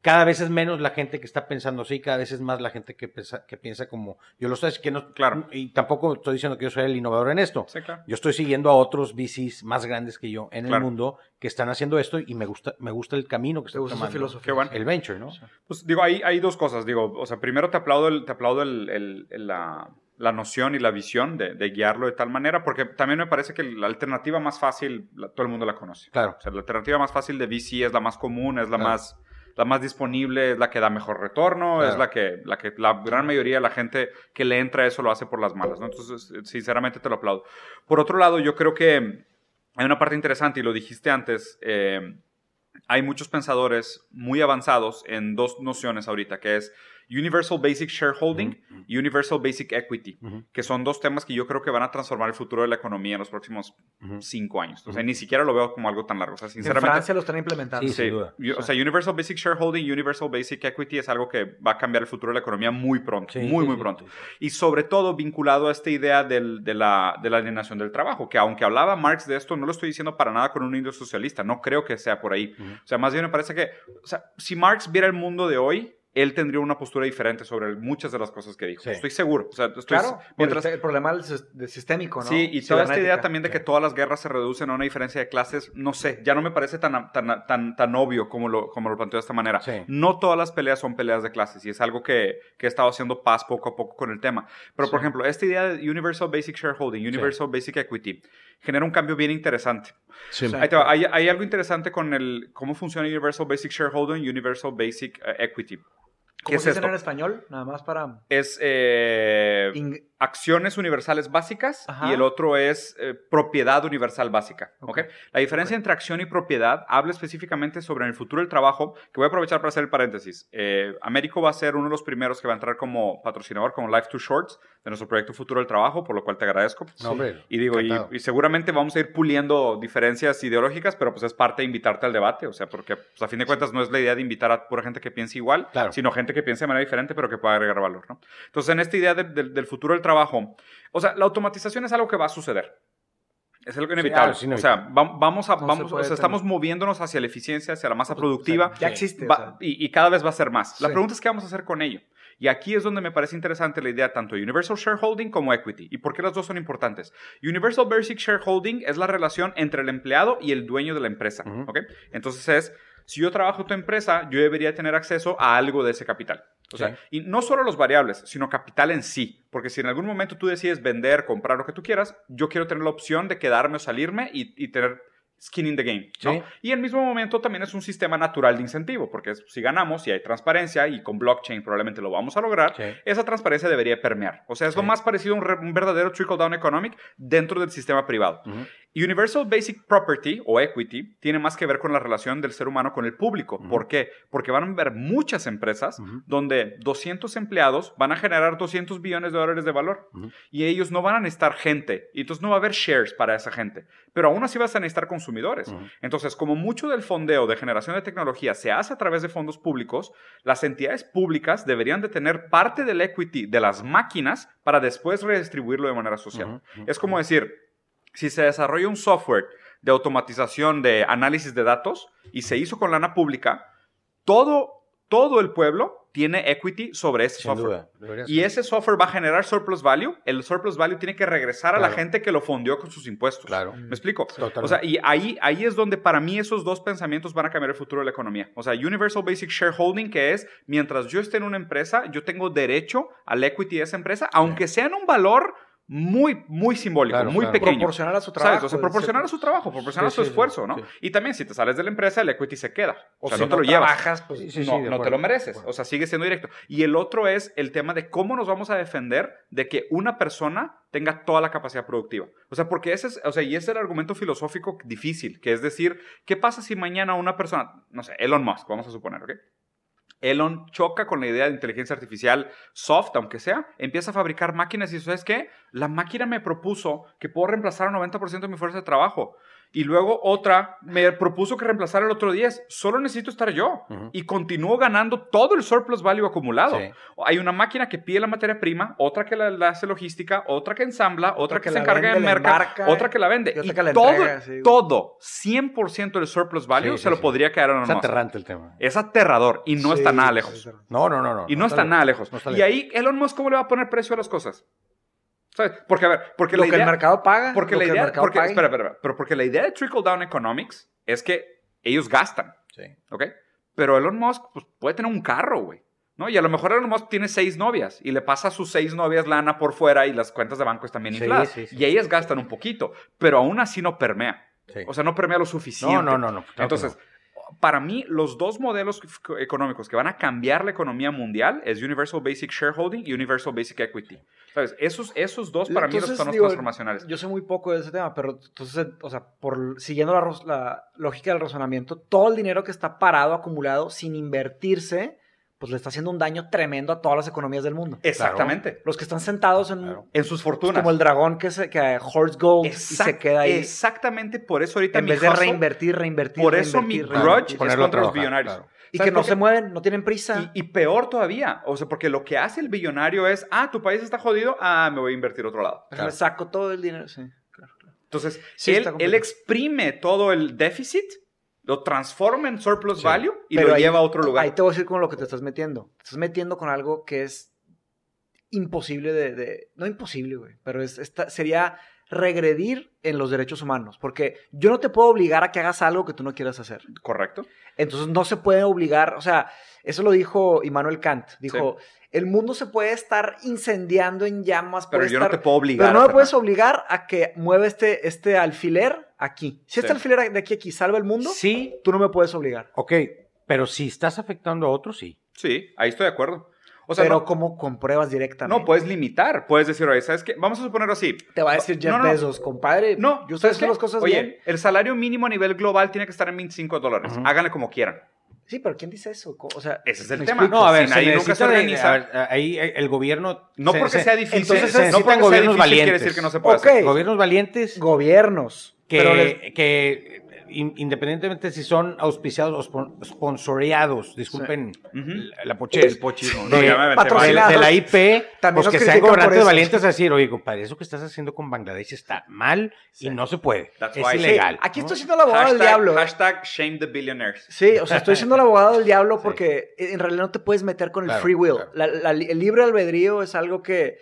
cada vez es menos la gente que está pensando así, cada vez es más la gente que, pensa- que piensa como yo lo estoy que no, Claro. Y tampoco estoy diciendo que yo soy el innovador en esto. Sí, claro. Yo estoy siguiendo a otros VCs más grandes que yo en el mundo que están haciendo esto y me gusta, me gusta el camino que su tomando. filosofía. Qué bueno. El venture, ¿no? Pues digo, hay, hay dos cosas. Digo, o sea, primero te aplaudo, el, te aplaudo el- el- el- la, la noción y la visión de, de guiarlo de tal manera, porque también me parece que la alternativa más fácil, la- todo el mundo la conoce. Claro. O sea, la alternativa más fácil de VC es la más común, es la Claro. más la más disponible, es la que da mejor retorno, Claro. es la que, la que la gran mayoría de la gente que le entra a eso lo hace por las malas, ¿no? Entonces, sinceramente te lo aplaudo. Por otro lado, yo creo que hay una parte interesante, y lo dijiste antes, eh, hay muchos pensadores muy avanzados en dos nociones ahorita, que es Universal Basic Shareholding Ujú. y Universal Basic Equity, Ujú. que son dos temas que yo creo que van a transformar el futuro de la economía en los próximos Ujú. cinco años. O sea, ni siquiera lo veo como algo tan largo. O sea, En sinceramente... Francia lo están implementando. Sí, sin duda. Yo- O sea, Universal Basic Shareholding, Universal Basic Equity es algo que va a cambiar el futuro de la economía muy pronto, Sí, muy, sí, muy sí, pronto. sí. Y sobre todo vinculado a esta idea del- de, la, de la alienación del trabajo, que aunque hablaba Marx de esto, no lo estoy diciendo para nada con un indio socialista, no creo que sea por ahí. O sea, más bien me parece que, o sea, si Marx viera el mundo de hoy, él tendría una postura diferente sobre muchas de las cosas que dijo. Sí. Estoy seguro. O sea, estoy, Claro, por mientras, el, problema del sis- del sistémico, ¿no? Sí, y toda esta idea también de que todas las guerras se reducen a una diferencia de clases, no sé, ya no me parece tan, tan, tan, tan obvio como lo, como lo planteo de esta manera. Sí. No todas las peleas son peleas de clases y es algo que, que he estado haciendo paz poco a poco con el tema. Pero, por Sí. ejemplo, esta idea de Universal Basic Shareholding, Universal Basic Equity, genera un cambio bien interesante. Ahí te va, Hay, hay algo interesante con el, cómo funciona Universal Basic Shareholding Universal Basic eh, Equity. ¿Qué ¿Cómo es se dice esto? en español? Nada más para... Es eh, acciones universales básicas Ajá. y el otro es eh, propiedad universal básica. ¿ok? Ok. La diferencia entre acción y propiedad habla específicamente sobre el futuro del trabajo, que voy a aprovechar para hacer el paréntesis. Eh, Américo va a ser uno de los primeros que va a entrar como patrocinador, como Life to Shorts, de nuestro proyecto Futuro del Trabajo, por lo cual te agradezco. No, hombre, Y digo, y, y seguramente vamos a ir puliendo diferencias ideológicas, pero pues es parte de invitarte al debate, o sea, porque pues, a fin de cuentas no es la idea de invitar a pura gente que piense igual, Claro. sino gente que piense de manera diferente, pero que pueda agregar valor, ¿no? Entonces, en esta idea de- de- del futuro del trabajo, o sea, la automatización es algo que va a suceder. Es algo inevitable. claro, es inevitable. O sea, va- vamos a, No se vamos, o puede sea, estamos moviéndonos hacia la eficiencia, hacia la masa Pues, productiva. o sea, ya existe. Va- o sea. y, y cada vez va a ser más. La Sí. pregunta es qué vamos a hacer con ello. Y aquí es donde me parece interesante la idea tanto de Universal Shareholding como Equity. ¿Y por qué las dos son importantes? Universal Basic Shareholding es la relación entre el empleado y el dueño de la empresa. Ujú. ¿ok? Entonces es, si yo trabajo en tu empresa, yo debería tener acceso a algo de ese capital. O sea, y no solo los variables, sino capital en sí. Porque si en algún momento tú decides vender, comprar lo que tú quieras, yo quiero tener la opción de quedarme o salirme y, y tener skin in the game. ¿no? Sí. Y al mismo momento también es un sistema natural de incentivo, porque es- si ganamos y hay transparencia y con blockchain probablemente lo vamos a lograr, Sí. esa transparencia debería permear. O sea, es lo Sí. más parecido a un, re- un verdadero trickle-down economic dentro del sistema privado. Ujú. Universal Basic Property o Equity tiene más que ver con la relación del ser humano con el público. ¿Por qué? Porque van a haber muchas empresas Ujú. donde 200 empleados van a generar 200 billones de dólares de valor y ellos no van a necesitar gente y entonces no va a haber shares para esa gente. Pero aún así vas a necesitar consumidores. Entonces, como mucho del fondeo de generación de tecnología se hace a través de fondos públicos, las entidades públicas deberían de tener parte del equity de las máquinas para después redistribuirlo de manera social. Es como decir, si se desarrolla un software de automatización de análisis de datos y se hizo con lana pública, todo, todo el pueblo tiene equity sobre ese Sin software. duda. Y ese software va a generar surplus value. El surplus value tiene que regresar a la gente que lo fundió con sus impuestos. Claro. ¿Me explico? Totalmente. O sea, y ahí, ahí es donde para mí esos dos pensamientos van a cambiar el futuro de la economía. O sea, Universal Basic Shareholding, que es, mientras yo esté en una empresa, yo tengo derecho al equity de esa empresa, aunque sea en un valor muy, muy simbólico, Claro, muy claro. pequeño. Proporcional a su trabajo. ¿Sabes? O sea, proporcionar a su trabajo, proporcionar Sí, a su sí, sí, esfuerzo, ¿no? sí. Y también, si te sales de la empresa, el equity se queda. O, O sea, si no te lo llevas. trabajas, pues Sí, sí, no, no te lo mereces. O sea, sigue siendo directo. Y el otro es el tema de cómo nos vamos a defender de que una persona tenga toda la capacidad productiva. O sea, porque ese es, o sea, y ese es el argumento filosófico difícil, que es decir, ¿qué pasa si mañana una persona, no sé, Elon Musk, vamos a suponer, ¿ok? Elon choca con la idea de inteligencia artificial soft, aunque sea, empieza a fabricar máquinas y ¿sabes qué? La máquina me propuso que puedo reemplazar al 90% de mi fuerza de trabajo. Y luego otra me propuso que reemplazara el otro 10. Solo necesito estar yo. Ujú. Y continúo ganando todo el surplus value acumulado. Sí. Hay una máquina que pide la materia prima, otra que la, la hace logística, otra que ensambla, otra, que, que se encarga de vende, la mercado, otra que la vende. y otra Y la todo, entrega, sí, todo, 100% del surplus value Sí, se sí, lo sí. podría quedar en Es Elon Musk. aterrante el tema. Es aterrador y no Sí, está nada lejos. sí, sí. No, no, no, no. Y no, está nada lejos. no está y lejos. ahí Elon Musk, ¿cómo le va a poner precio a las cosas? ¿Sabes? Porque, a ver, porque Lo la que idea... el mercado paga. Porque lo la que el idea... mercado Porque, pague. espera, espera, espera, pero porque la idea de trickle-down economics es que ellos gastan. Sí. ¿ok? Pero Elon Musk pues, puede tener un carro, güey. ¿No? Y a lo mejor Elon Musk tiene seis novias y le pasa a sus seis novias lana por fuera y las cuentas de banco están bien Sí, infladas. sí, sí. y ellas gastan un poquito, pero aún así no permea. Sí. O sea, no permea lo suficiente. no, no, no, no. claro que Entonces, para mí, los dos modelos económicos que van a cambiar la economía mundial es Universal Basic Shareholding y Universal Basic Equity. ¿Sabes? Esos, esos dos para mí son los transformacionales. Yo sé muy poco de ese tema, pero entonces, o sea, por siguiendo la, la lógica del razonamiento, todo el dinero que está parado, acumulado, sin invertirse, pues le está haciendo un daño tremendo a todas las economías del mundo. Exactamente. Los que están sentados en Claro. En sus fortunas. como el dragón que se que hoards gold y Exact- se queda ahí Exactamente por eso ahorita en mi vez de reinvertir, reinvertir, Por eso mi reinvertir, grudge reinvertir. es contra los billonarios. claro. y ¿Sabes que no se mueven, no tienen prisa. Y, y peor todavía, o sea, porque lo que hace el billonario es, ah, tu país está jodido, ah, me voy a invertir a otro lado. Le saco todo el dinero, sí. Claro, claro. Entonces, Sí, él, él exprime todo el déficit, lo transforma en surplus Sí. value y Pero lo ahí- lleva a otro lugar. Ahí te voy a decir con lo que te estás metiendo. Te estás metiendo con algo que es imposible de... de- no imposible, güey, pero es, esta- sería regredir en los derechos humanos. Porque yo no te puedo obligar a que hagas algo que tú no quieras hacer. ¿Correcto? Entonces no se puede obligar, o sea, eso lo dijo Immanuel Kant. Dijo, el mundo se puede estar incendiando en llamas, Pero yo no te puedo obligar. pero no a me puedes nada. obligar a que mueva este, este alfiler aquí. Si este alfiler de aquí a aquí salva el mundo, Sí, tú no me puedes obligar. ok, pero si estás afectando a otros, sí. Sí, ahí estoy de acuerdo. O sea, pero no, como con pruebas directamente. no puedes limitar. Puedes decir, oye, ¿sabes qué? Vamos a suponerlo así. Te va a decir Jeff No, no. Bezos, compadre. No, yo ¿sabes qué? las cosas Oye, bien. el salario mínimo a nivel global tiene que estar en 25 dólares. Ujú. Háganle como quieran. Sí, pero ¿quién dice eso? O sea, Ese es el tema. explico. No, a ver, Si se nadie nunca se de- organiza- a ver, ahí el gobierno... No se- porque se- sea difícil. entonces se no porque sea gobiernos difícil quiere valientes. decir que no se puede Ok. hacer. Gobiernos valientes Gobiernos. Pero les- que, que in- independientemente si son auspiciados o spon- sponsoreados, disculpen Ujú. la, la pochez, El pochismo. de, No, ya de varios. la IP, También pues que sean gobernantes valientes a decir, oye, compadre, eso que estás haciendo con Bangladesh está mal y no se puede. That's es ilegal. Aquí ¿no? estoy siendo el abogado del Hashtag, diablo. ¿eh? hashtag shame the billionaires. Sí, o sea, estoy siendo el abogado del diablo Sí. porque en realidad no te puedes meter con el Claro, free will. claro. La- la- el libre albedrío es algo que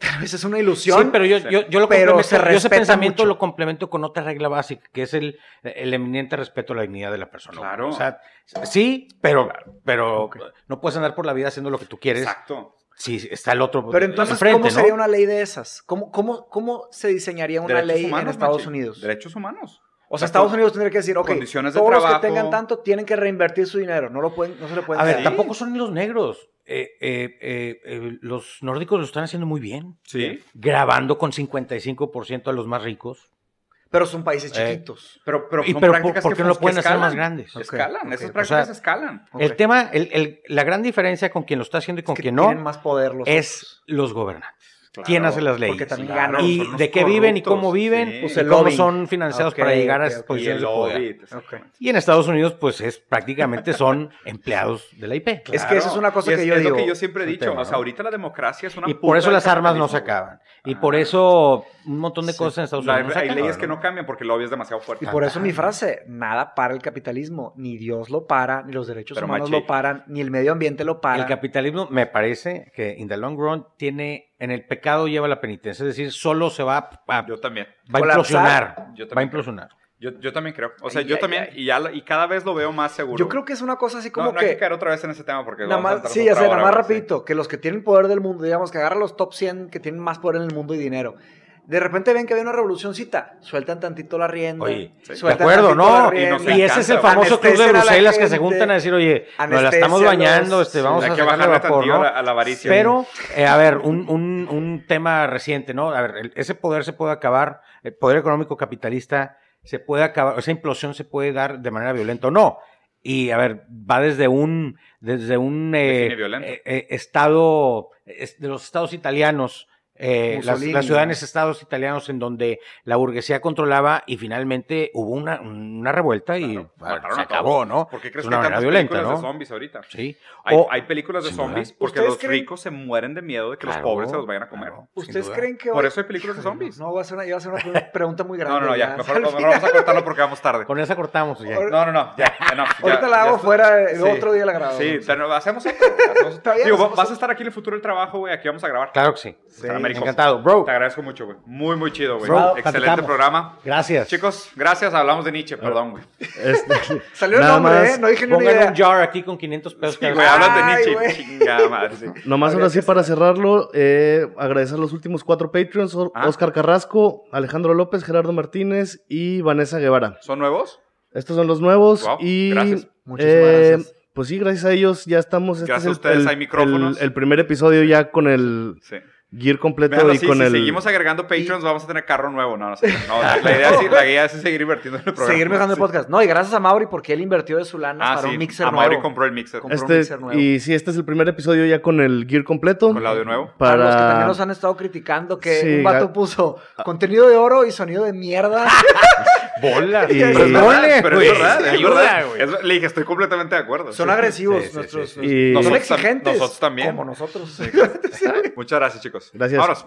tal vez es una ilusión. Sí, pero yo, Sí. yo, yo lo Pero complemento- se yo ese pensamiento mucho. lo complemento con otra regla básica, que es el, el eminente respeto a la dignidad de la persona. Claro. O sea, sí, pero, pero no puedes andar por la vida haciendo lo que tú quieres Exacto. si está el otro Pero entonces, ¿cómo ¿no? sería una ley de esas? ¿Cómo, cómo, cómo se diseñaría una Derechos ley en Estados Machi. Unidos? Derechos humanos. O sea. Estados Unidos tendría que decir, ok, Condiciones de todos los que tengan tanto tienen que reinvertir su dinero. No, lo pueden, no se le pueden A ver, tampoco son ni los negros. Eh, eh, eh, los nórdicos lo están haciendo muy bien. Sí. Grabando con 55% a los más ricos. Pero son países chiquitos. Pero, pero ¿Y son pero prácticas por- qué no lo pueden que hacer más escalan. grandes? Escalan, esas prácticas O sea, escalan. El tema, el- el- la gran diferencia con quien lo está haciendo y con que quien no más poder los es los gobernantes. Claro, ¿Quién hace las leyes? porque también Claro, ganan. y de qué viven y cómo viven, sí. Pues y el cómo son financiados para llegar a esas ok. Y posiciones el de poder. Y en Estados Unidos, pues es prácticamente son empleados de la IP. Es que eso es una cosa que es, yo es lo digo. que yo siempre he dicho. tema, o sea, ahorita la democracia es una Y por eso las armas no se acaban. Y por Ah. eso un montón de Sí. cosas en Estados La- Unidos no se hay leyes que no cambian porque el lobby es demasiado fuerte. Y por eso mi frase, nada para el capitalismo. Ni Dios lo para, ni los derechos Pero humanos machi. lo paran, ni el medio ambiente lo para. El capitalismo, me parece que in the long run tiene, en el pecado lleva la penitencia, es decir, solo se va a, Yo también. va a implosionar. Yo también Va a implosionar. Yo, yo también creo. O sea, Ay, yo ay, también. ay. Y, ya, lo- y cada vez lo veo más seguro. Yo creo que es una cosa así No, como no hay que que... caer otra vez en ese tema porque Nada más, sí, ya sé, nada más sí. rapidito, que los que tienen poder del mundo, digamos, que agarran los top 100 que tienen más poder en el mundo y dinero. De repente ven que hay una revolucioncita, sueltan tantito la rienda. Oye, Sí. De acuerdo, ¿no? nos Y ese es el famoso club de Bruselas que se juntan a decir, oye, nos la estamos bañando, los- este, vamos a bajarle vapor, ¿no? la, a la avaricia. Pero, eh, a ver, un, un- un tema reciente, ¿no? A ver, el- ese poder se puede acabar, el poder económico capitalista se puede acabar, esa implosión se puede dar de manera violenta o no. Y, a ver, va desde un, desde un eh, eh, eh, estado, es- de los estados italianos, eh, las, las ciudades estados italianos en donde la burguesía controlaba y finalmente hubo una, una revuelta y Claro, bueno, mataron se acabó, ¿no? ¿Por qué crees que hay violenta, películas ¿no? de zombies ahorita? Sí. Hay, O- hay películas de zombies porque ¿Ustedes los creen- ricos se mueren de miedo de que Claro, los pobres se los vayan a comer. claro, ¿Ustedes creen que Por eso hay películas de zombies. No, va a ser una, iba a ser una pre- pregunta muy grande. No, no, no, ya. Mejor, mejor vamos a cortarlo porque vamos tarde. Con esa cortamos. ya. No, no, no, ya. ya no, ya- Ahorita la hago fuera, Sí. otro día la grabo. Sí, pero hacemos otro. Digo, vas a estar aquí en el futuro del trabajo, güey. Aquí vamos a grabar. Claro que sí. Encantado. Bro, Te agradezco mucho, güey. Muy, muy chido, güey. Bro, Excelente platicamos. programa. gracias. Chicos, gracias. Hablamos de Nietzsche, perdón, güey. Este, Salió el nombre, más, ¿eh? No dije ni una Pongan idea. un jar aquí con 500 pesos. Sí, güey, hablas de Nietzsche. Chingada madre. sí. nomás ahora sí para cerrarlo, eh, agradecer a los últimos cuatro Patreons, Ah. Oscar Carrasco, Alejandro López, Gerardo Martínez y Vanessa Guevara. ¿Son nuevos? Estos son los nuevos Wow, y gracias. Muchísimas eh, gracias. pues sí, gracias a ellos ya estamos. Este Gracias es a ustedes el- hay micrófonos. el- el primer episodio ya con el Sí. Gear completo Veanlo y así, con si el. seguimos agregando Patreons, vamos a tener carro nuevo. No, no sé. No, la, idea es, la idea es seguir invirtiendo en el programa. Seguir mejorando Sí. el podcast. No, y gracias a Mauri porque él invirtió de su lana Ah, para sí. un mixer a Mauri nuevo. compró el mixer. Compró un Este, mixer nuevo. y sí, este es el primer episodio ya con el gear completo. Con el audio nuevo. Para los que también Para, nos han estado criticando que Sí, un vato puso contenido de oro y sonido de mierda. Bola. Y- Pero es verdad, Bola, pero es verdad, es Ayuda, verdad. güey. Es- le dije, estoy completamente de acuerdo. Son Sí. agresivos Sí, nuestros. sí, sí. Y- Son Nosotros tam- exigentes. nosotros también. Como nosotros. Muchas gracias, chicos. Gracias. Vámonos.